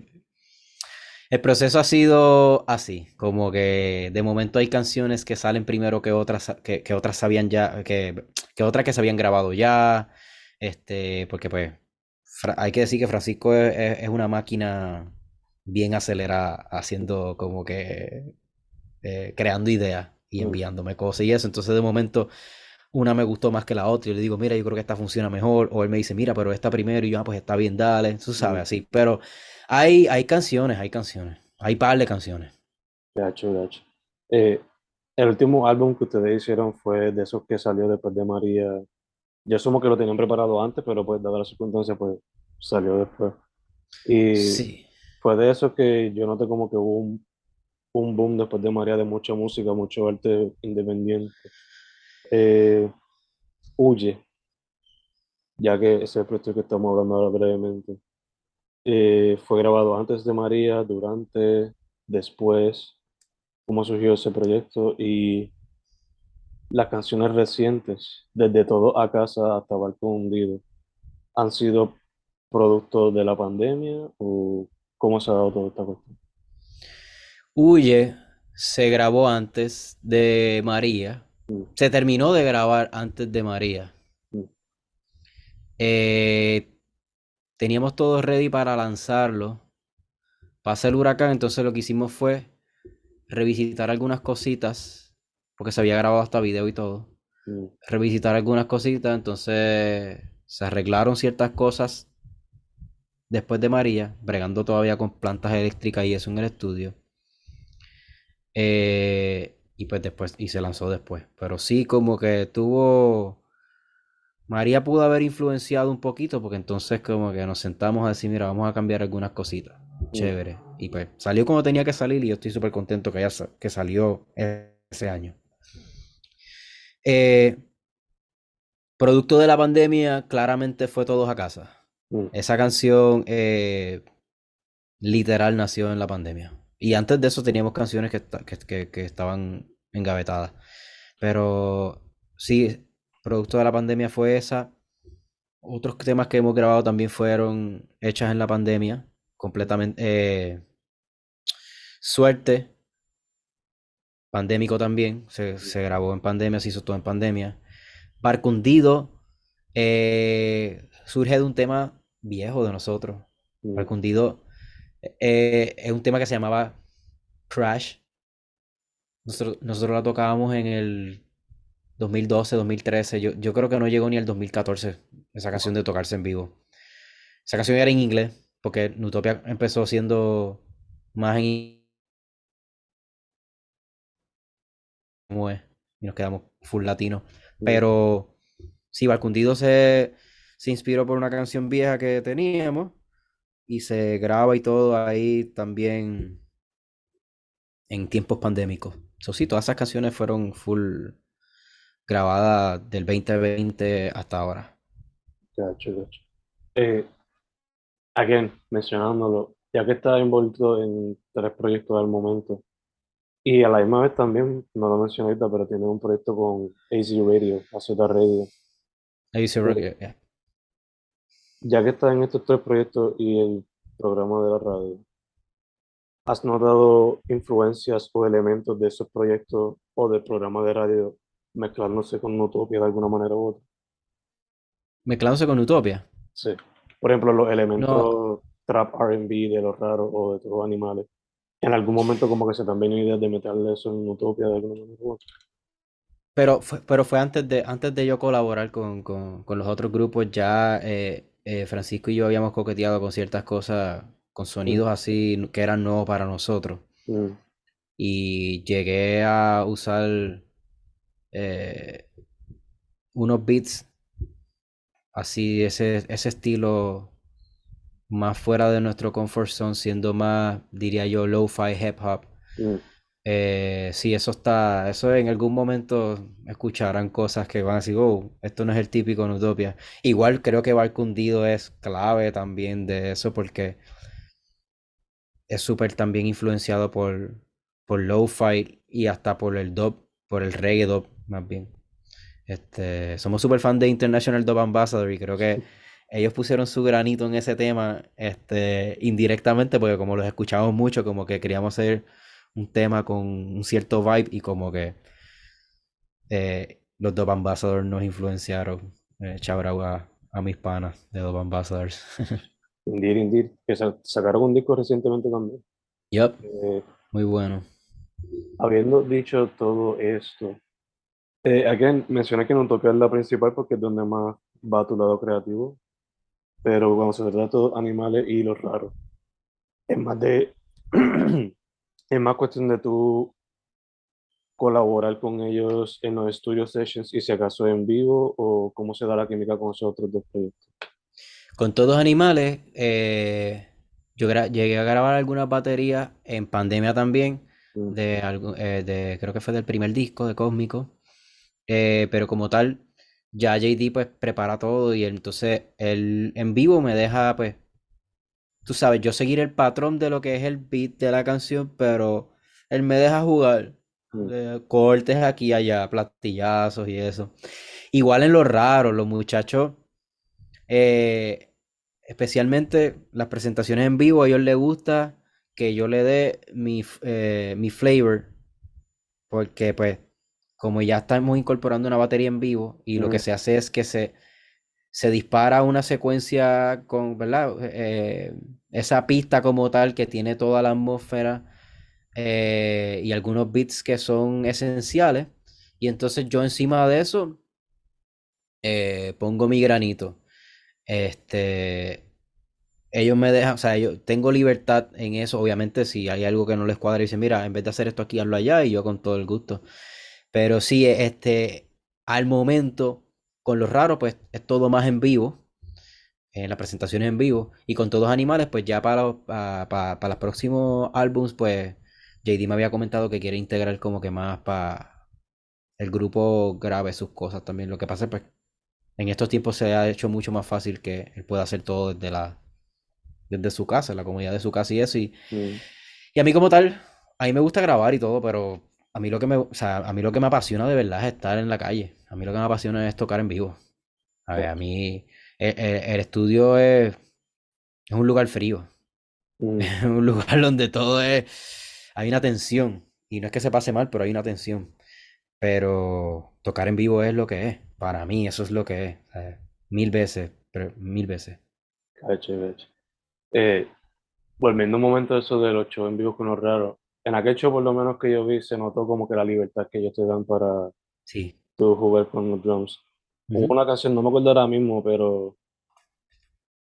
el proceso ha sido así, como que de momento hay canciones que salen primero que otras que, que otras sabían ya, que, que otras que se habían grabado ya. Este, porque pues hay que decir que Francisco es, es- es una máquina bien acelerada, haciendo como que eh, creando ideas y mm, enviándome cosas y eso. Entonces de momento una me gustó más que la otra. Y yo le digo, mira, yo creo que esta funciona mejor. O él me dice, mira, pero esta primero. Y yo, ah, pues está bien, dale. Tú sabes, mm. así. Pero hay, hay canciones, hay canciones. Hay par de canciones. Gacho, gacho. Eh, el último álbum que ustedes hicieron fue de esos que salió después de María. Yo asumo que lo tenían preparado antes, pero pues dada la circunstancia, pues salió después. Y Sí. fue de esos que yo noté como que hubo un, un boom después de María de mucha música, mucho arte independiente. Eh, Huye, ya que ese proyecto que estamos hablando ahora brevemente. Eh, fue grabado antes de María, durante, después, cómo surgió ese proyecto y las canciones recientes, desde Todo a Casa hasta Barco Hundido, han sido producto de la pandemia o cómo se ha dado toda esta cuestión. Huye se grabó antes de María. Mm, Se terminó de grabar antes de María. mm, Eh, teníamos todo ready para lanzarlo. Pasa el huracán, entonces lo que hicimos fue revisitar algunas cositas, porque se había grabado hasta video y todo. mm, Revisitar algunas cositas, entonces se arreglaron ciertas cosas después de María, bregando todavía con plantas eléctricas y eso en el estudio. Eh, y pues después, y se lanzó después. Pero sí, como que tuvo. María pudo haber influenciado un poquito, porque entonces como que nos sentamos a decir, mira, vamos a cambiar algunas cositas. Chévere. Y pues salió como tenía que salir y yo estoy súper contento que, haya, que salió ese año. Eh, producto de la pandemia, claramente fue todos a casa. mm. Esa canción eh, literal nació en la pandemia. Y antes de eso teníamos canciones que, que, que- que estaban engavetadas. Pero sí, producto de la pandemia fue esa. Otros temas que hemos grabado también fueron hechas en la pandemia. Completamente. eh, Suerte. Pandémico también. Se, se grabó en pandemia, se hizo todo en pandemia. Barcundido eh, surge de un tema viejo de nosotros. Mm. Barcundido eh, es un tema que se llamaba Crash. Nosotros, nosotros la tocábamos en el 2012, 2013. Yo, yo creo que no llegó ni al 2014 esa canción de tocarse en vivo. Esa canción era en inglés, porque Nutopia empezó siendo más en es, y nos quedamos full latino. Pero sí, Barcundido se, se inspiró por una canción vieja que teníamos y se graba y todo ahí también en tiempos pandémicos. Eso sí, todas esas canciones fueron full grabadas del 2020 hasta ahora. Gacho, gacho. Eh, again, mencionándolo, ya que estás envuelto en tres proyectos al momento, y a la misma vez también, no lo mencioné ahorita, pero tiene un proyecto con AZ Radio, AZ Radio. Se Eh, yeah. Ya que estás en estos tres proyectos y el programa de la radio, ¿has notado influencias o elementos de esos proyectos o del programa de radio mezclándose con Utopia de alguna manera u otra? Mezclándose con Utopia. Sí. Por ejemplo, los No, elementos trap R&B de los raros o de todos los animales. En algún momento como que se venido ideas de meterle eso en Utopia de alguna manera u otra. pero fue, pero fue antes de, antes de yo colaborar con, con, con los otros grupos, ya eh, eh, Francisco y yo habíamos coqueteado con ciertas cosas, con Mm, sonidos así que eran nuevos para nosotros. mm, Y llegué a usar eh, unos beats así, ese, ese estilo más fuera de nuestro comfort zone, siendo más, diría yo, lo-fi hip hop. mm. Eh, sí, eso está, eso en algún momento escucharán cosas que van a decir, oh, esto no es el típico Nutopia. Igual creo que Barcundido es clave también de eso porque es súper también influenciado por, por lo-fi y hasta por el dub, por el reggae dub más bien. Este, somos súper fan de International Dub Ambassador y creo que <laughs> ellos pusieron su granito en ese tema, este, indirectamente, porque como los escuchamos mucho, como que queríamos hacer un tema con un cierto vibe y como que eh, los Dub Ambassadors nos influenciaron. Eh, a, a mis panas de Dub Ambassadors. <laughs> Indeed, indeed. Que sa- sacaron un disco recientemente también. Yup, Eh, muy bueno. habiendo dicho todo esto, eh, again, mencioné que Utopia es la principal porque es donde más va tu lado creativo, pero cuando se trata de animales y los raros, es más de, <clears throat> es más cuestión de tú colaborar con ellos en los studio sessions y si acaso en vivo o cómo se da la química con esos otros dos proyectos. Con todos animales, eh, yo llegué a grabar algunas baterías en pandemia también, Mm, de, eh, de creo que fue del primer disco de Cósmico, eh, pero como tal, ya JD pues prepara todo y entonces él en vivo me deja pues, tú sabes, yo seguir el patrón de lo que es el beat de la canción, pero él me deja jugar, mm, de cortes aquí y allá, platillazos y eso. Igual en lo raro, los muchachos, eh, especialmente las presentaciones en vivo, a ellos les gusta que yo le dé mi, eh, mi flavor, porque pues como ya estamos incorporando una batería en vivo y lo que se hace es que se, se dispara una secuencia con, ¿verdad? Eh, esa pista como tal que tiene toda la atmósfera eh, y algunos beats que son esenciales. Y entonces yo encima de eso eh, pongo mi granito. Este, ellos me dejan, o sea, yo tengo libertad en eso. Obviamente, si hay algo que no les cuadra, dicen, mira, en vez de hacer esto aquí, hazlo allá, y yo con todo el gusto. Pero sí, este, al momento, con los raros, pues es todo más en vivo, en las presentaciones en vivo, y con todos animales, pues ya para los, pa- pa- para los próximos álbums, pues JD me había comentado que quiere integrar como que más para el grupo grabe sus cosas también. Lo que pasa es pues en estos tiempos se ha hecho mucho más fácil que él pueda hacer todo desde la desde su casa, la comunidad de su casa y eso. Y, mm. y a mí como tal, a mí me gusta grabar y todo, pero a mí lo que me, o sea, a mí lo que me apasiona de verdad es estar en la calle. A mí lo que me apasiona es tocar en vivo. A ver, a mí el, el- el estudio es, es un lugar frío. Mm, <laughs> Es un lugar donde todo es, hay una tensión. Y no es que se pase mal, pero hay una tensión. Pero tocar en vivo es lo que es. Para mí eso es lo que es. Mil veces, pero mil veces. Eh, volviendo un momento a eso de los shows en vivo con los raros, en aquel show por lo menos que yo vi se notó como que la libertad que ellos te dan para sí. Tú jugar con los drums. Hubo una canción, no me acuerdo ahora mismo, pero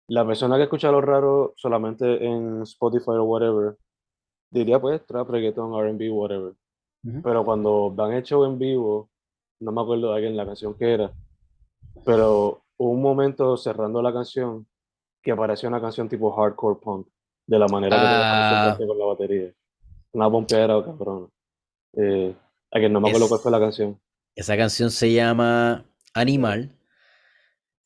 la persona que escucha los raros solamente en Spotify o whatever, diría pues trap, reggaeton, R&B, whatever. Pero cuando van hecho en vivo, no me acuerdo de alguien la canción que era, pero hubo un momento cerrando la canción que apareció una canción tipo hardcore punk, de la manera que ah. con la batería. Una bombera, cabrón. Eh, a que no me acuerdo cuál fue la canción. Esa canción se llama Animal.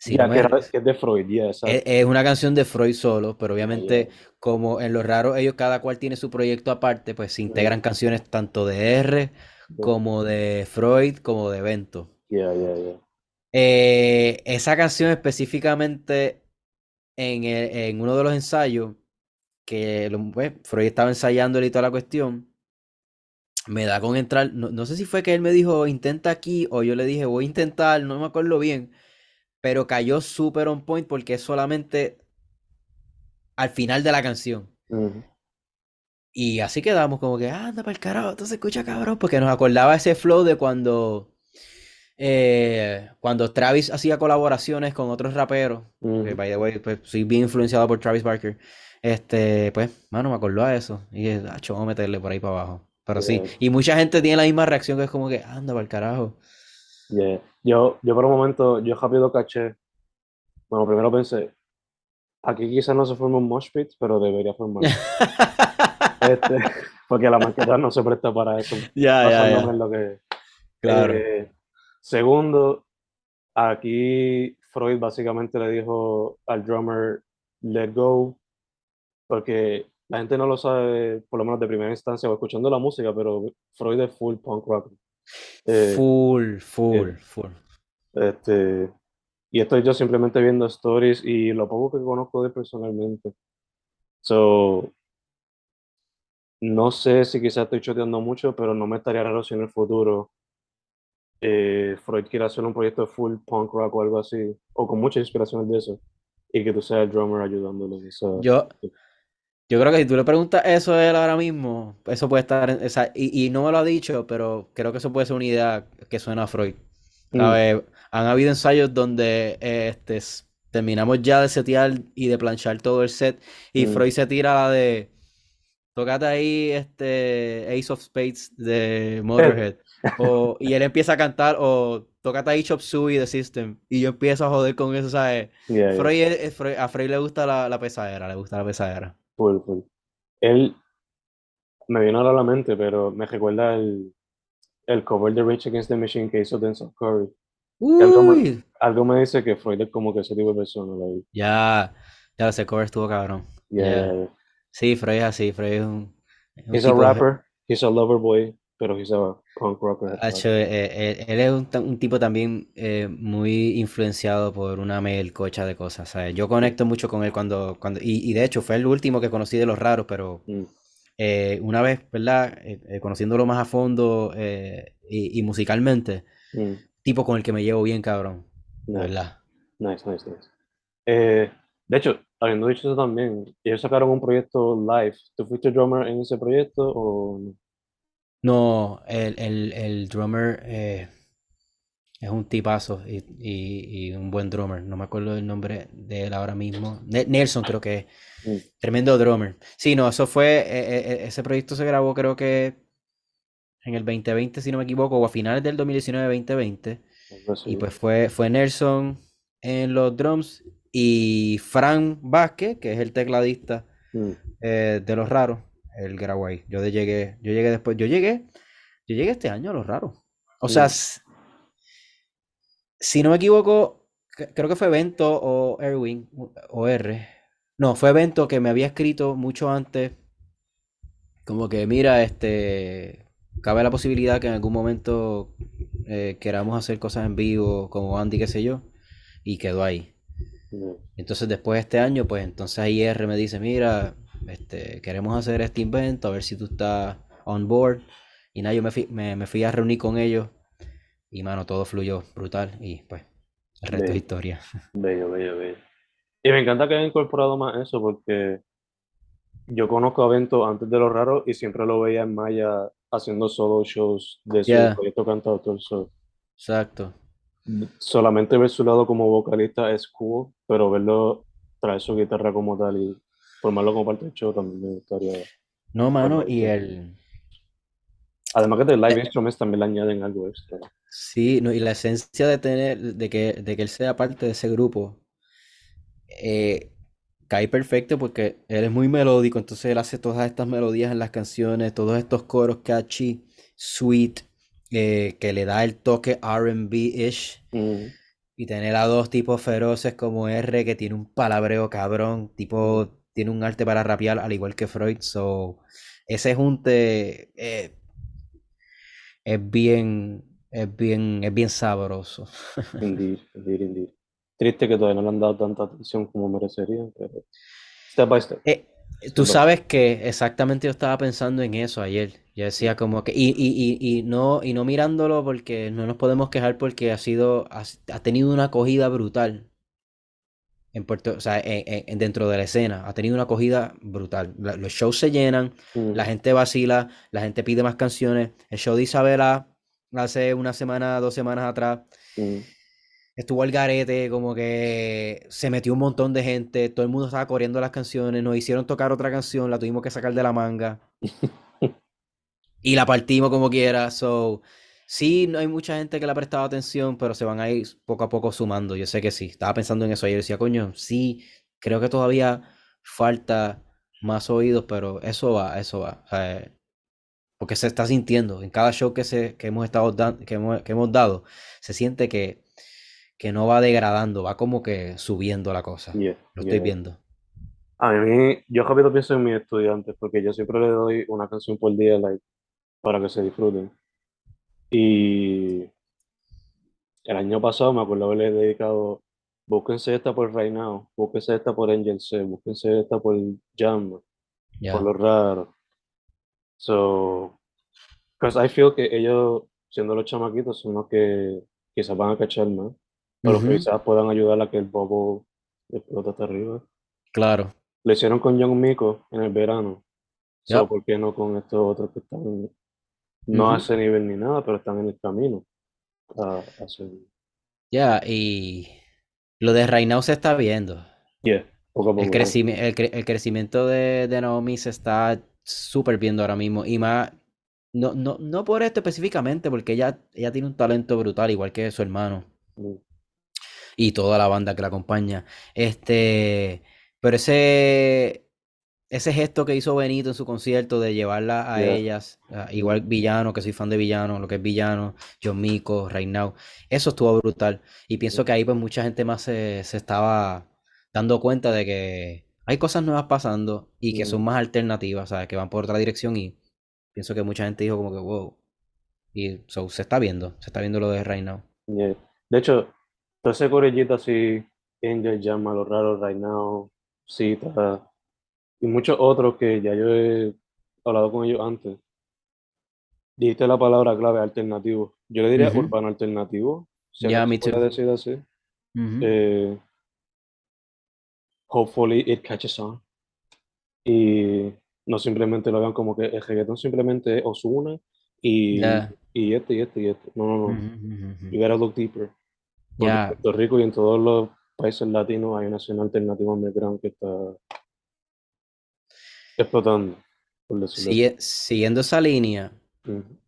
ya, que, es de Freud, es, una canción de Freud solo, pero obviamente como en lo raro ellos cada cual tiene su proyecto aparte, pues se integran canciones tanto de R como de Freud como de Bento. Eh, esa canción específicamente en, en, uno de los ensayos que pues, Freud estaba ensayando y toda la cuestión, me da con entrar, no, sé si fue que él me dijo intenta aquí o yo le dije voy a intentar, no me acuerdo bien, pero cayó súper on point porque es solamente al final de la canción. Y así quedamos como que, anda para el carajo, esto se escucha cabrón, porque nos acordaba ese flow de cuando, eh, cuando Travis hacía colaboraciones con otros raperos, by the way, pues soy bien influenciado por Travis Barker. Este, pues, mano, me acordó a eso. Y dije, ah, meterle por ahí para abajo. Pero sí, y mucha gente tiene la misma reacción que es como que, anda para el carajo. Yo, yo por un momento, yo rápido caché. Bueno, primero pensé, aquí quizás no se forma un mosh pit, pero debería formar. <laughs> este, porque la maqueta no se presta para eso. <laughs> Ya, ya, ya. Lo que, claro. Eh, segundo, aquí Freud básicamente le dijo al drummer, let go, porque la gente no lo sabe, por lo menos de primera instancia o escuchando la música, pero Freud es full punk rock. Eh, full, full, eh, full. Este, y estoy yo simplemente viendo stories y lo poco que conozco de personalmente. So, no sé si quizás estoy choteando mucho, pero no me estaría raro si en el futuro eh, Freud quiera hacer un proyecto de full punk rock o algo así, o con muchas inspiraciones de eso, y que tú seas el drummer ayudándole. yo, yo creo que si tú le preguntas eso a él ahora mismo, eso puede estar, en, y, y, no me lo ha dicho, pero creo que eso puede ser una idea que suena a Freud. Mm. Han habido ensayos donde este, terminamos ya de setear y de planchar todo el set y mm. Freud se tira la de tocate ahí este Ace of Spades de Motorhead o, y él empieza a cantar o tocate ahí Chop Suey de System y yo empiezo a joder con eso, ¿sabes? Freud, a Freud le gusta la, la pesadera, le gusta la pesadera. Él me vino ahora a la mente, pero me recuerda el, el cover de Rage Against the Machine que hizo Denzel Curry. Algo me, dice que Freud es como que ese tipo de persona. Ya, ya ese cover estuvo cabrón. Sí, Freud es así, Freud es un... he's a rapper, he's a lover boy, pero he's a punk rocker. Eh, eh, él, es un, tipo también eh, muy influenciado por una melcocha de cosas. Yo conecto mucho con él cuando... cuando y, de hecho fue el último que conocí de los raros, pero... Mm. una vez, ¿verdad? conociéndolo más a fondo y, musicalmente, mm tipo con el que me llevo bien, cabrón. Nice. ¿Verdad? Nice, nice, nice. Eh, de hecho, habiendo dicho eso también, ellos sacaron un proyecto live. ¿Tú fuiste drummer en ese proyecto o no? No, el, el, el drummer eh, es un tipazo y, y, un buen drummer. No me acuerdo el nombre de él ahora mismo. Nelson creo que es. Tremendo drummer. Sí, no, eso fue, eh, ese proyecto se grabó creo que en el 2020, si no me equivoco, o a finales del 2019-2020. Y pues fue, fue Nelson en los drums y Fran Vázquez, que es el tecladista mm. eh, de Los Raros, el grabó ahí. Yo llegué, yo llegué después, yo llegué, yo llegué este año a Los Raros. O sea, si no me equivoco, creo que fue Evento o Erwin o R. No, fue Evento que me había escrito mucho antes. Como que, mira, este, cabe la posibilidad que en algún momento eh, queramos hacer cosas en vivo como Andy, qué sé yo, y quedó ahí. Entonces después de este año, pues entonces IR me dice, mira, este, queremos hacer este invento, a ver si tú estás on board. Y nada, yo me fui, me, fui a reunir con ellos y mano, todo fluyó brutal y pues el resto es Bello, historia. bello, bello, bello. Y me encanta que hayan incorporado más eso porque yo conozco a Bento antes de lo raro y siempre lo veía en Maya haciendo solo shows de su Ya, proyecto cantautor. So, exacto. solamente ver su lado como vocalista es cool, pero verlo traer su guitarra como tal y formarlo como parte del show también me gustaría No, mano, y el... Además que de live eh, instruments también le añaden algo extra. Sí, no, y la esencia de tener, de que, de que él sea parte de ese grupo, eh, cae perfecto porque él es muy melódico, entonces él hace todas estas melodías en las canciones, todos estos coros catchy, sweet, eh, que le da el toque R&B-ish, Mm, y tener a dos tipos feroces como R, que tiene un palabreo cabrón, tipo, tiene un arte para rapear, al igual que Freud, so, ese junte eh, es bien, es bien, es bien sabroso. <laughs> indeed, indeed, indeed. Triste que todavía no le han dado tanta atención como merecerían, pero step by step. Eh, tú sabes que exactamente yo estaba pensando en eso ayer. Yo decía como que, y, y, y, y no, y no mirándolo porque no nos podemos quejar porque ha sido, ha, ha tenido una acogida brutal en Puerto, o sea, en- en- dentro de la escena. Ha tenido una acogida brutal. La- los shows se llenan, la Mm, gente vacila, la gente pide más canciones. El show de Isabela hace una semana, dos semanas atrás. mm, Estuvo al garete, como que se metió un montón de gente, todo el mundo estaba corriendo las canciones, nos hicieron tocar otra canción, la tuvimos que sacar de la manga <laughs> y la partimos como quiera. So, sí, no hay mucha gente que le ha prestado atención, pero se van a ir poco a poco sumando. Yo sé que sí. Estaba pensando en eso ayer, decía, coño, sí, creo que todavía falta más oídos, pero eso va, eso va. O sea, porque se está sintiendo en cada show que, se, que hemos estado dan- que hemos, que hemos dado, se siente que, que no va degradando, va como que subiendo la cosa. yeah, Lo estoy yeah. viendo. A mí, yo rápido pienso en mis estudiantes, porque yo siempre le doy una canción por día, like, para que se disfruten. Y el año pasado me acuerdo haberle dedicado, búsquense esta por Right Now, búsquense esta por Angel C, búsquense esta por Jam, por lo raro. So, because I feel que ellos, siendo los chamaquitos, son los que quizás van a cachar más, pero quizás puedan ayudar a que el bobo explote hasta arriba. Claro. Lo hicieron con John Mico en el verano. So, Yep. ¿por qué no con estos otros que están no a Ujú. ese nivel ni nada, pero están en el camino a a. Ya, y lo de Now se está viendo. Yeah, poco a El, poco. el, cre- el crecimiento de, de Naomi se está súper viendo ahora mismo. Y más, no, no, no por esto específicamente, porque ella, ella tiene un talento brutal, igual que su hermano. Mm, y toda la banda que la acompaña. Este, pero ese, ese gesto que hizo Benito en su concierto de llevarla a Yeah. ellas, a- igual Villano, que soy fan de Villano, lo que es Villano, John Mico, Now, eso estuvo brutal. Y pienso que ahí pues mucha gente más se, se estaba dando cuenta de que hay cosas nuevas pasando y que son Mm. más alternativas, ¿sabes? Que van por otra dirección y pienso que mucha gente dijo como que wow. Y so, se está viendo, se está viendo lo de yeah. De hecho, todo ese corillito así, Angel llama lo raro now, Cita, y muchos otros que ya yo he hablado con ellos antes. Dijiste la palabra clave alternativo. Yo le diría Ujú. urbano alternativo, si Yeah, me puede decir así. Ujú. Eh, hopefully it catches on. Y no simplemente lo vean como que el reggaetón simplemente es Ozuna y, Ya. y este y este y este. No, no, no. Ujú, ujú. You gotta look deeper. Porque en Puerto Rico y en todos los países latinos hay una escena alternativa underground que está explotando, sigue- siguiendo esa línea,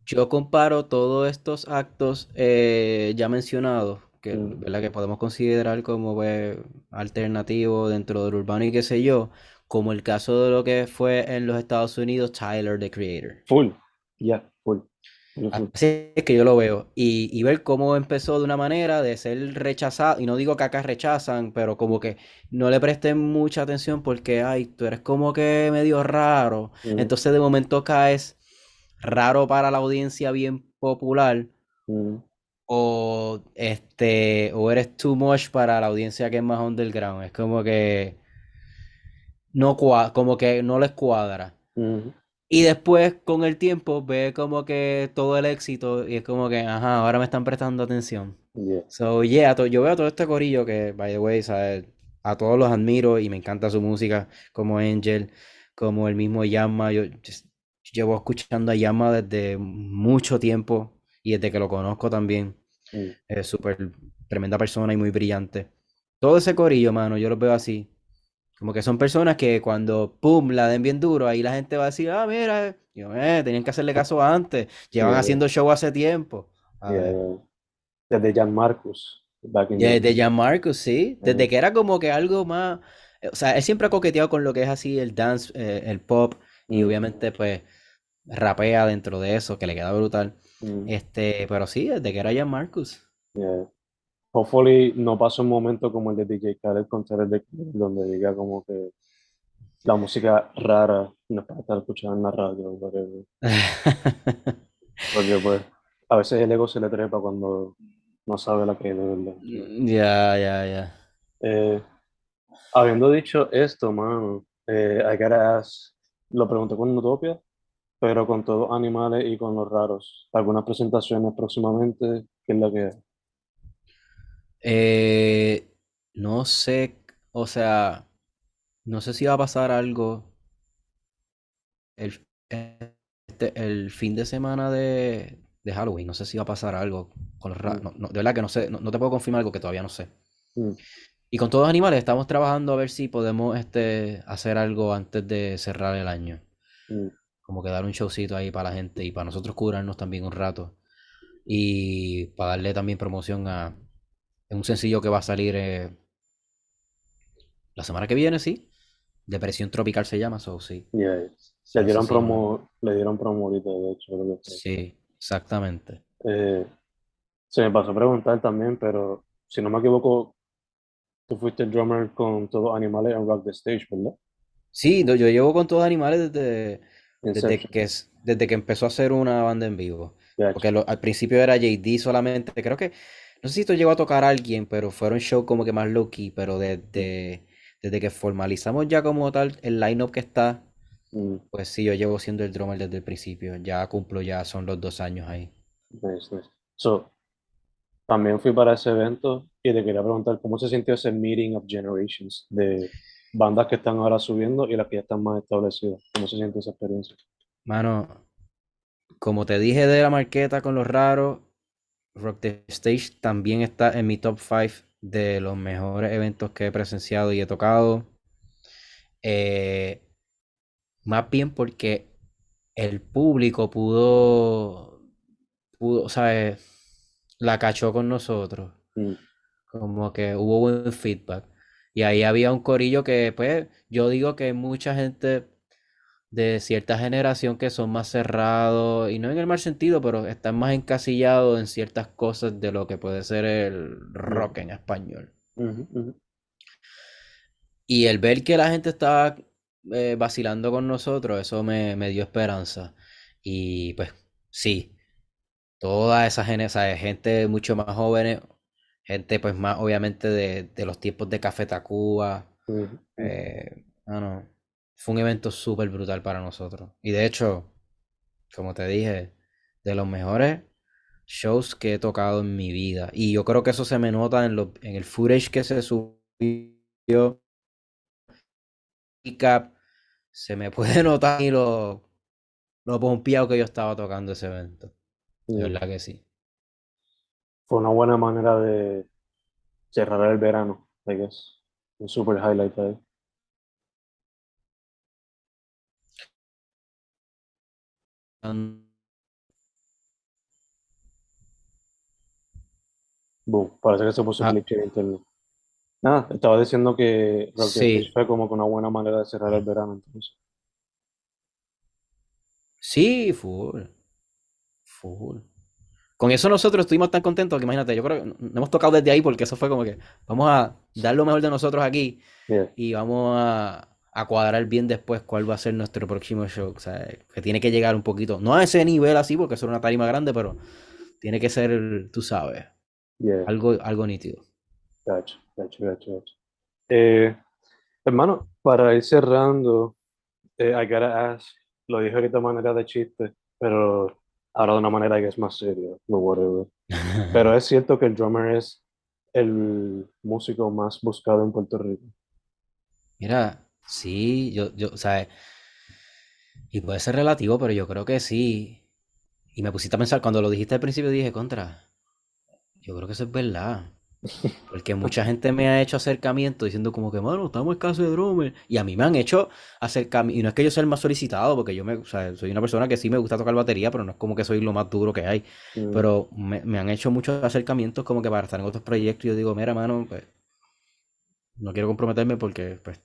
yo comparo todos estos actos eh, ya mencionados, que. ¿verdad? que podemos considerar como pues, alternativo dentro del urbano y qué sé yo, como el caso de lo que fue en los Estados Unidos Tyler, the Creator. Full, ya, full. Así es que yo lo veo. Y, y ver cómo empezó de una manera de ser rechazado. Y no digo que acá rechazan, pero como que no le presten mucha atención porque, ay, tú eres como que medio raro. Entonces de momento caes raro para la audiencia bien popular. O este, o eres too much para la audiencia que es más underground. Es como que no como que no les cuadra. Y después, con el tiempo, ve como que todo el éxito y es como que, ajá, ahora me están prestando atención. Yeah. So, yeah, yo veo todo este corillo que, by the way, ¿sabes? A todos los admiro y me encanta su música, como Angel, como el mismo Yama. Yo just- llevo escuchando a Yama desde mucho tiempo y desde que lo conozco también. Mm. Es súper tremenda persona y muy brillante. Todo ese corillo, mano, yo los veo así. Como que son personas que cuando, pum, la den bien duro, ahí la gente va a decir, ah, mira, yo, eh, tenían que hacerle caso antes. Llevan Yeah. haciendo show hace tiempo. A Yeah, ver. Desde Jan Marcus. Back in De, the- de Jan Marcus, sí. Desde que era como que algo más. eh, O sea, él siempre ha coqueteado con lo que es así el dance, eh, el pop, y Mm. obviamente, pues, rapea dentro de eso, que le queda brutal. Mm. Este, pero sí, desde que era Jan Marcus. Yeah. Hopefully no pasa un momento como el de DJ Khaled con de donde diga como que la música rara no es para estar escuchando en la radio whatever. Porque pues a veces el ego se le trepa cuando no sabe la que es de verdad. Ya, ya, ya. Eh, habiendo dicho esto, mano, eh, I gotta ask, lo pregunté con Utopia, pero con todos animales y con los raros. Algunas presentaciones próximamente, ¿qué es la que es? Eh, no sé, o sea, no sé si va a pasar algo el, este- el fin de semana de, de Halloween. No sé si va a pasar algo con los Mm. no, no, de verdad que no sé, no, no te puedo confirmar algo que todavía no sé. Mm, Y con todos los animales estamos trabajando a ver si podemos este, hacer algo antes de cerrar el año. mm, Como que dar un showcito ahí para la gente y para nosotros curarnos también un rato. Y para darle también promoción a es un sencillo que va a salir eh, la semana que viene, sí. Depresión Tropical se llama, so sí. Le dieron promo, le dieron promo ahorita, de hecho, creo que fue. Sí, exactamente. Eh, se me pasó a preguntar también, pero si no me equivoco, tú fuiste el drummer con todos animales en Rock the Stage, ¿verdad? Sí, yo llevo con todos animales desde, desde que, es- desde que empezó a hacer una banda en vivo. Porque lo- al principio era JD solamente. Creo que, no sé si esto llegó a tocar a alguien, pero fueron shows como que más low key. Pero desde, desde que formalizamos ya como tal el line-up que está, mm, pues sí, yo llevo siendo el drummer desde el principio. Ya cumplo, ya son los dos años ahí. nice, nice. So, también fui para ese evento y te quería preguntar cómo se sintió ese meeting of generations de bandas que están ahora subiendo y las que ya están más establecidas. ¿Cómo se siente esa experiencia? Mano, como te dije de la marqueta con los raros, Rock the Stage también está en mi top 5 de los mejores eventos que he presenciado y he tocado. Eh, más bien porque el público pudo, pudo, ¿sabes? La cachó con nosotros. Mm, Como que hubo buen feedback. Y ahí había un corillo que, pues, yo digo que mucha gente de cierta generación que son más cerrados, y no en el mal sentido, pero están más encasillados en ciertas cosas de lo que puede ser el rock en español. Y el ver que la gente estaba eh, vacilando con nosotros, eso me, me dio esperanza. Y pues sí, toda esa gene- o sea, gente mucho más jóvenes, gente pues más obviamente de, de los tiempos de Café Tacuba. Ujú. eh, no, fue un evento súper brutal para nosotros. Y de hecho, como te dije, de los mejores shows que he tocado en mi vida. Y yo creo que eso se me nota en, lo- en el footage que se subió. Y cap, se me <laughs> puede notar y lo, lo pompeado que yo estaba tocando ese evento. De verdad que sí. Fue una buena manera de cerrar el verano, I guess. Un super highlight ahí. Boom, parece que se puso Ah. glitch en internet. Nada, estaba diciendo que Rock the Sí. Stage fue como que una buena manera de cerrar el verano, entonces. Sí, full. Full. Con eso nosotros estuvimos tan contentos que imagínate, yo creo que no no hemos tocado desde ahí porque eso fue como que vamos a dar lo mejor de nosotros aquí Yeah. y vamos a, a cuadrar bien después cuál va a ser nuestro próximo show. O sea, que tiene que llegar un poquito, no a ese nivel así porque es una tarima grande, pero tiene que ser, tú sabes, Yeah. algo, algo nítido. Gacho, gacho, gacho. Eh, hermano, para ir cerrando, eh, I gotta ask, lo dije ahorita de manera de chiste, pero ahora de una manera que es más serio, no whatever. <laughs> Pero es cierto que el drummer es el músico más buscado en Puerto Rico. Mira, sí, yo, yo, o sea, y puede ser relativo, pero yo creo que sí. Y me pusiste a pensar, cuando lo dijiste al principio, dije, contra, yo creo que eso es verdad. <laughs> Porque mucha gente me ha hecho acercamiento diciendo como que, mano, estamos escasos de drummer. Y a mí me han hecho acercamiento. Y no es que yo sea el más solicitado, porque yo me, o sea, soy una persona que sí me gusta tocar batería, pero no es como que soy lo más duro que hay. Mm, Pero me, me han hecho muchos acercamientos como que para estar en otros proyectos. Y yo digo, mira, mano, pues no quiero comprometerme porque pues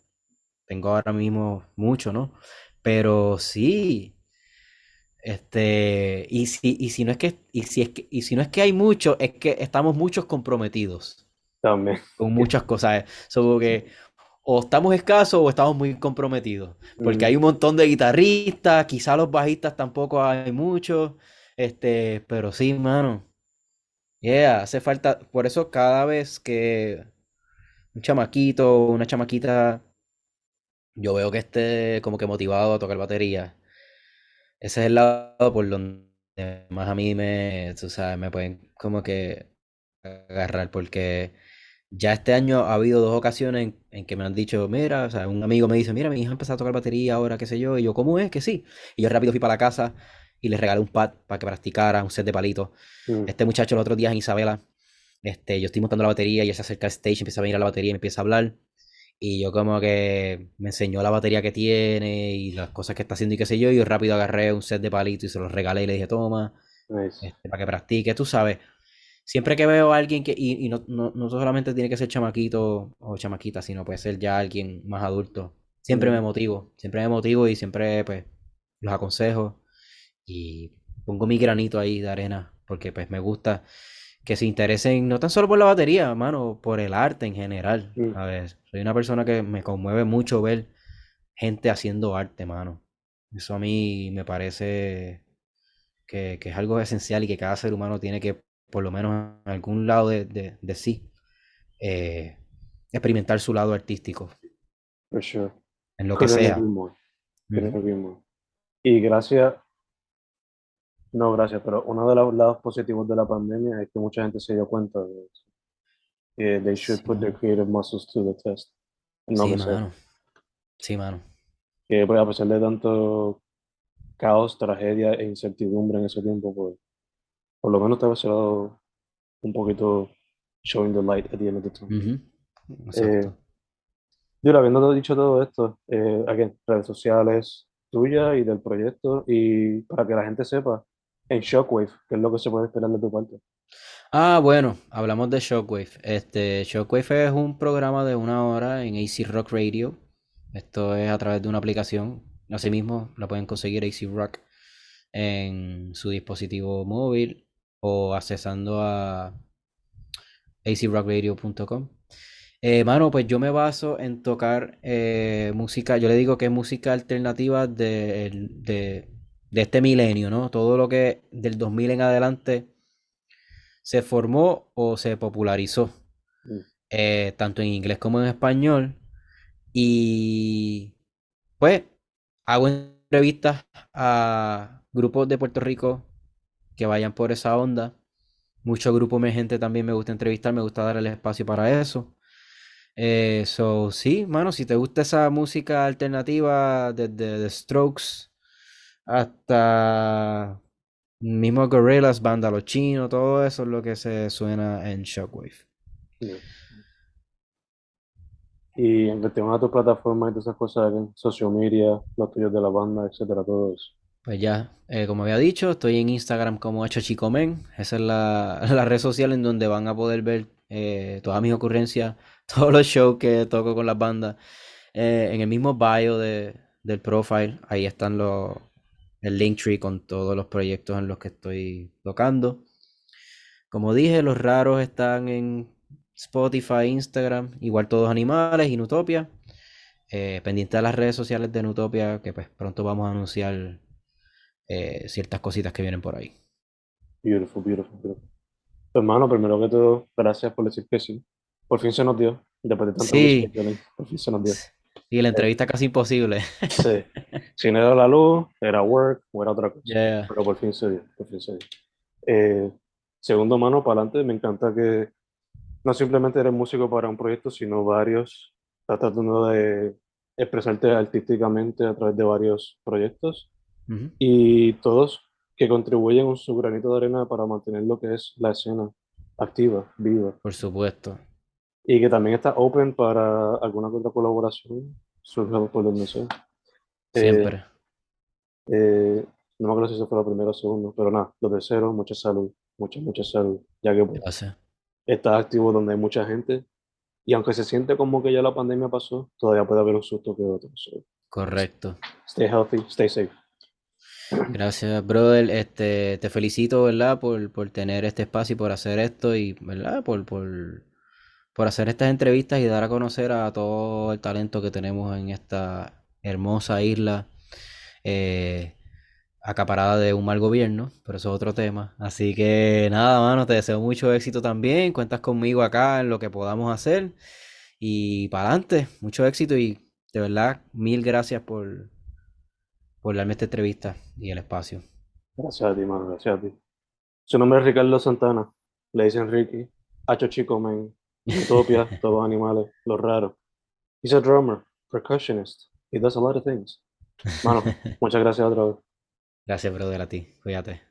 tengo ahora mismo mucho, ¿no? Pero sí. Este, y si, y si no es que, y si es que, y si no es que hay mucho, es que estamos muchos comprometidos También. con muchas cosas. Sobre que o estamos escasos o estamos muy comprometidos. Porque hay un montón de guitarristas, quizá los bajistas tampoco hay muchos. Este, pero sí, mano. Yeah, hace falta. Por eso cada vez que un chamaquito o una chamaquita, yo veo que esté como que motivado a tocar batería. Ese es el lado por donde más a mí me, tú sabes, me pueden como que agarrar porque ya este año ha habido dos ocasiones en, en que me han dicho, mira, o sea, un amigo me dice, mira, mi hija empezó a tocar batería ahora, qué sé yo, y yo, ¿cómo es? Que sí. Y yo rápido fui para la casa y le regalé un pad para que practicara, un set de palitos. mm, Este muchacho los otros días en Isabela, este, yo estoy montando la batería y él se acerca al stage, empieza a venir a la batería y me empieza a hablar. Y yo como que me enseñó la batería que tiene y las cosas que está haciendo y qué sé yo. Y yo rápido agarré un set de palitos y se los regalé y le dije, toma, nice. este, para que practique, tú sabes. Siempre que veo a alguien que, y, y no, no, no solamente tiene que ser chamaquito o chamaquita, sino puede ser ya alguien más adulto. Siempre me motivo, siempre me motivo y siempre pues los aconsejo y pongo mi granito ahí de arena porque pues me gusta que se interesen no tan solo por la batería, mano, por el arte en general. A ver, soy una persona que me conmueve mucho ver gente haciendo arte, mano. Eso a mí me parece que, que es algo esencial y que cada ser humano tiene que, por lo menos en algún lado de, de- de sí, eh, experimentar su lado artístico, for sure. en lo que sea. Y gracias, no gracias, pero uno de los lados positivos de la pandemia es que mucha gente se dio cuenta de eso. Que they should Sí, put their creative muscles to the test. en lo Sí, que sea. mano. Sí, mano. Que pues, a pesar de tanto caos, tragedia e incertidumbre en ese tiempo, pues por lo menos te ha dado un poquito showing the light at the end of the tunnel. Ujú. Eh, Exacto. Yura, habiendo dicho todo esto, eh, again, redes sociales tuyas y del proyecto, y para que la gente sepa, en Shockwave, ¿qué es lo que se puede esperar de tu parte? Ah, bueno, hablamos de Shockwave. Este, Shockwave es un programa de una hora en AC Rock Radio. Esto es a través de una aplicación. Asimismo, la pueden conseguir AC Rock en su dispositivo móvil o accesando a acrockradio.com. Eh, mano, pues yo me baso en tocar eh, música, yo le digo que es música alternativa de, de, de este milenio, ¿no? Todo lo que del 2000 en adelante se formó o se popularizó, Mm, eh, tanto en inglés como en español. Y pues hago entrevistas a grupos de Puerto Rico que vayan por esa onda. Muchos grupos emergentes también me gusta entrevistar, me gusta dar el espacio para eso. Eh, so, sí, mano, si te gusta esa música alternativa desde The Strokes hasta mismo Gorillaz, Banda Los Chinos, todo eso es lo que se suena en Shockwave. Y en cuestión a tu plataforma y todas esas cosas, social media, los tuyos de la banda, etcétera, todo eso. Pues ya, eh, como había dicho, estoy en Instagram como HChicomen. Esa es la, <laughs> la red social en donde van a poder ver eh, todas mis ocurrencias, <laughs> todos los shows que toco con las bandas. Eh, en el mismo bio de, del profile, ahí están los, el Linktree con todos los proyectos en los que estoy tocando. Como dije, los raros están en Spotify, Instagram, igual todos animales y Nutopia. Eh, pendiente de las redes sociales de Nutopia, que pues pronto vamos a anunciar eh, ciertas cositas que vienen por ahí. Beautiful, beautiful, beautiful. Hermano, primero que todo, gracias por decir que sí. Por fin se nos dio, después de tanta Sí, música, por fin se nos dio. Y la entrevista casi imposible. Sí. <laughs> Si no era la luz, era work o era otra cosa. Yeah. Pero por fin se dio, por fin se dio. Eh, segundo mano para adelante, me encanta que no simplemente eres músico para un proyecto, sino varios. Estás tratando de expresarte artísticamente a través de varios proyectos Ujú. y todos que contribuyen con su granito de arena para mantener lo que es la escena activa, viva. Por supuesto. Y que también está open para alguna otra colaboración, surja por donde sea. Eh, Siempre. eh, no me acuerdo si eso fue la primera o segunda, pero nada, lo tercero, mucha salud, mucha, mucha salud, ya que pues, estás activo donde hay mucha gente y aunque se siente como que ya la pandemia pasó, todavía puede haber un susto que otro. So, Correcto. stay healthy, stay safe. Gracias, brother. Este, te felicito, ¿verdad? Por, por tener este espacio y por hacer esto y, ¿verdad? Por, por, por hacer estas entrevistas y dar a conocer a todo el talento que tenemos en esta hermosa isla eh, acaparada de un mal gobierno, pero eso es otro tema. Así que nada, mano, te deseo mucho éxito también. Cuentas conmigo acá en lo que podamos hacer y para adelante, mucho éxito y de verdad, mil gracias por, por darme esta entrevista y el espacio. Gracias a ti, mano, gracias a ti. Su nombre es Ricardo Santana, le dicen Ricky, Hacho Chico Man, Utopia, <laughs> todos animales, lo raro. He's a drummer, percussionist, he does a lot of things. Mano, <laughs> muchas gracias otra vez. Gracias, brother, a ti. Cuídate.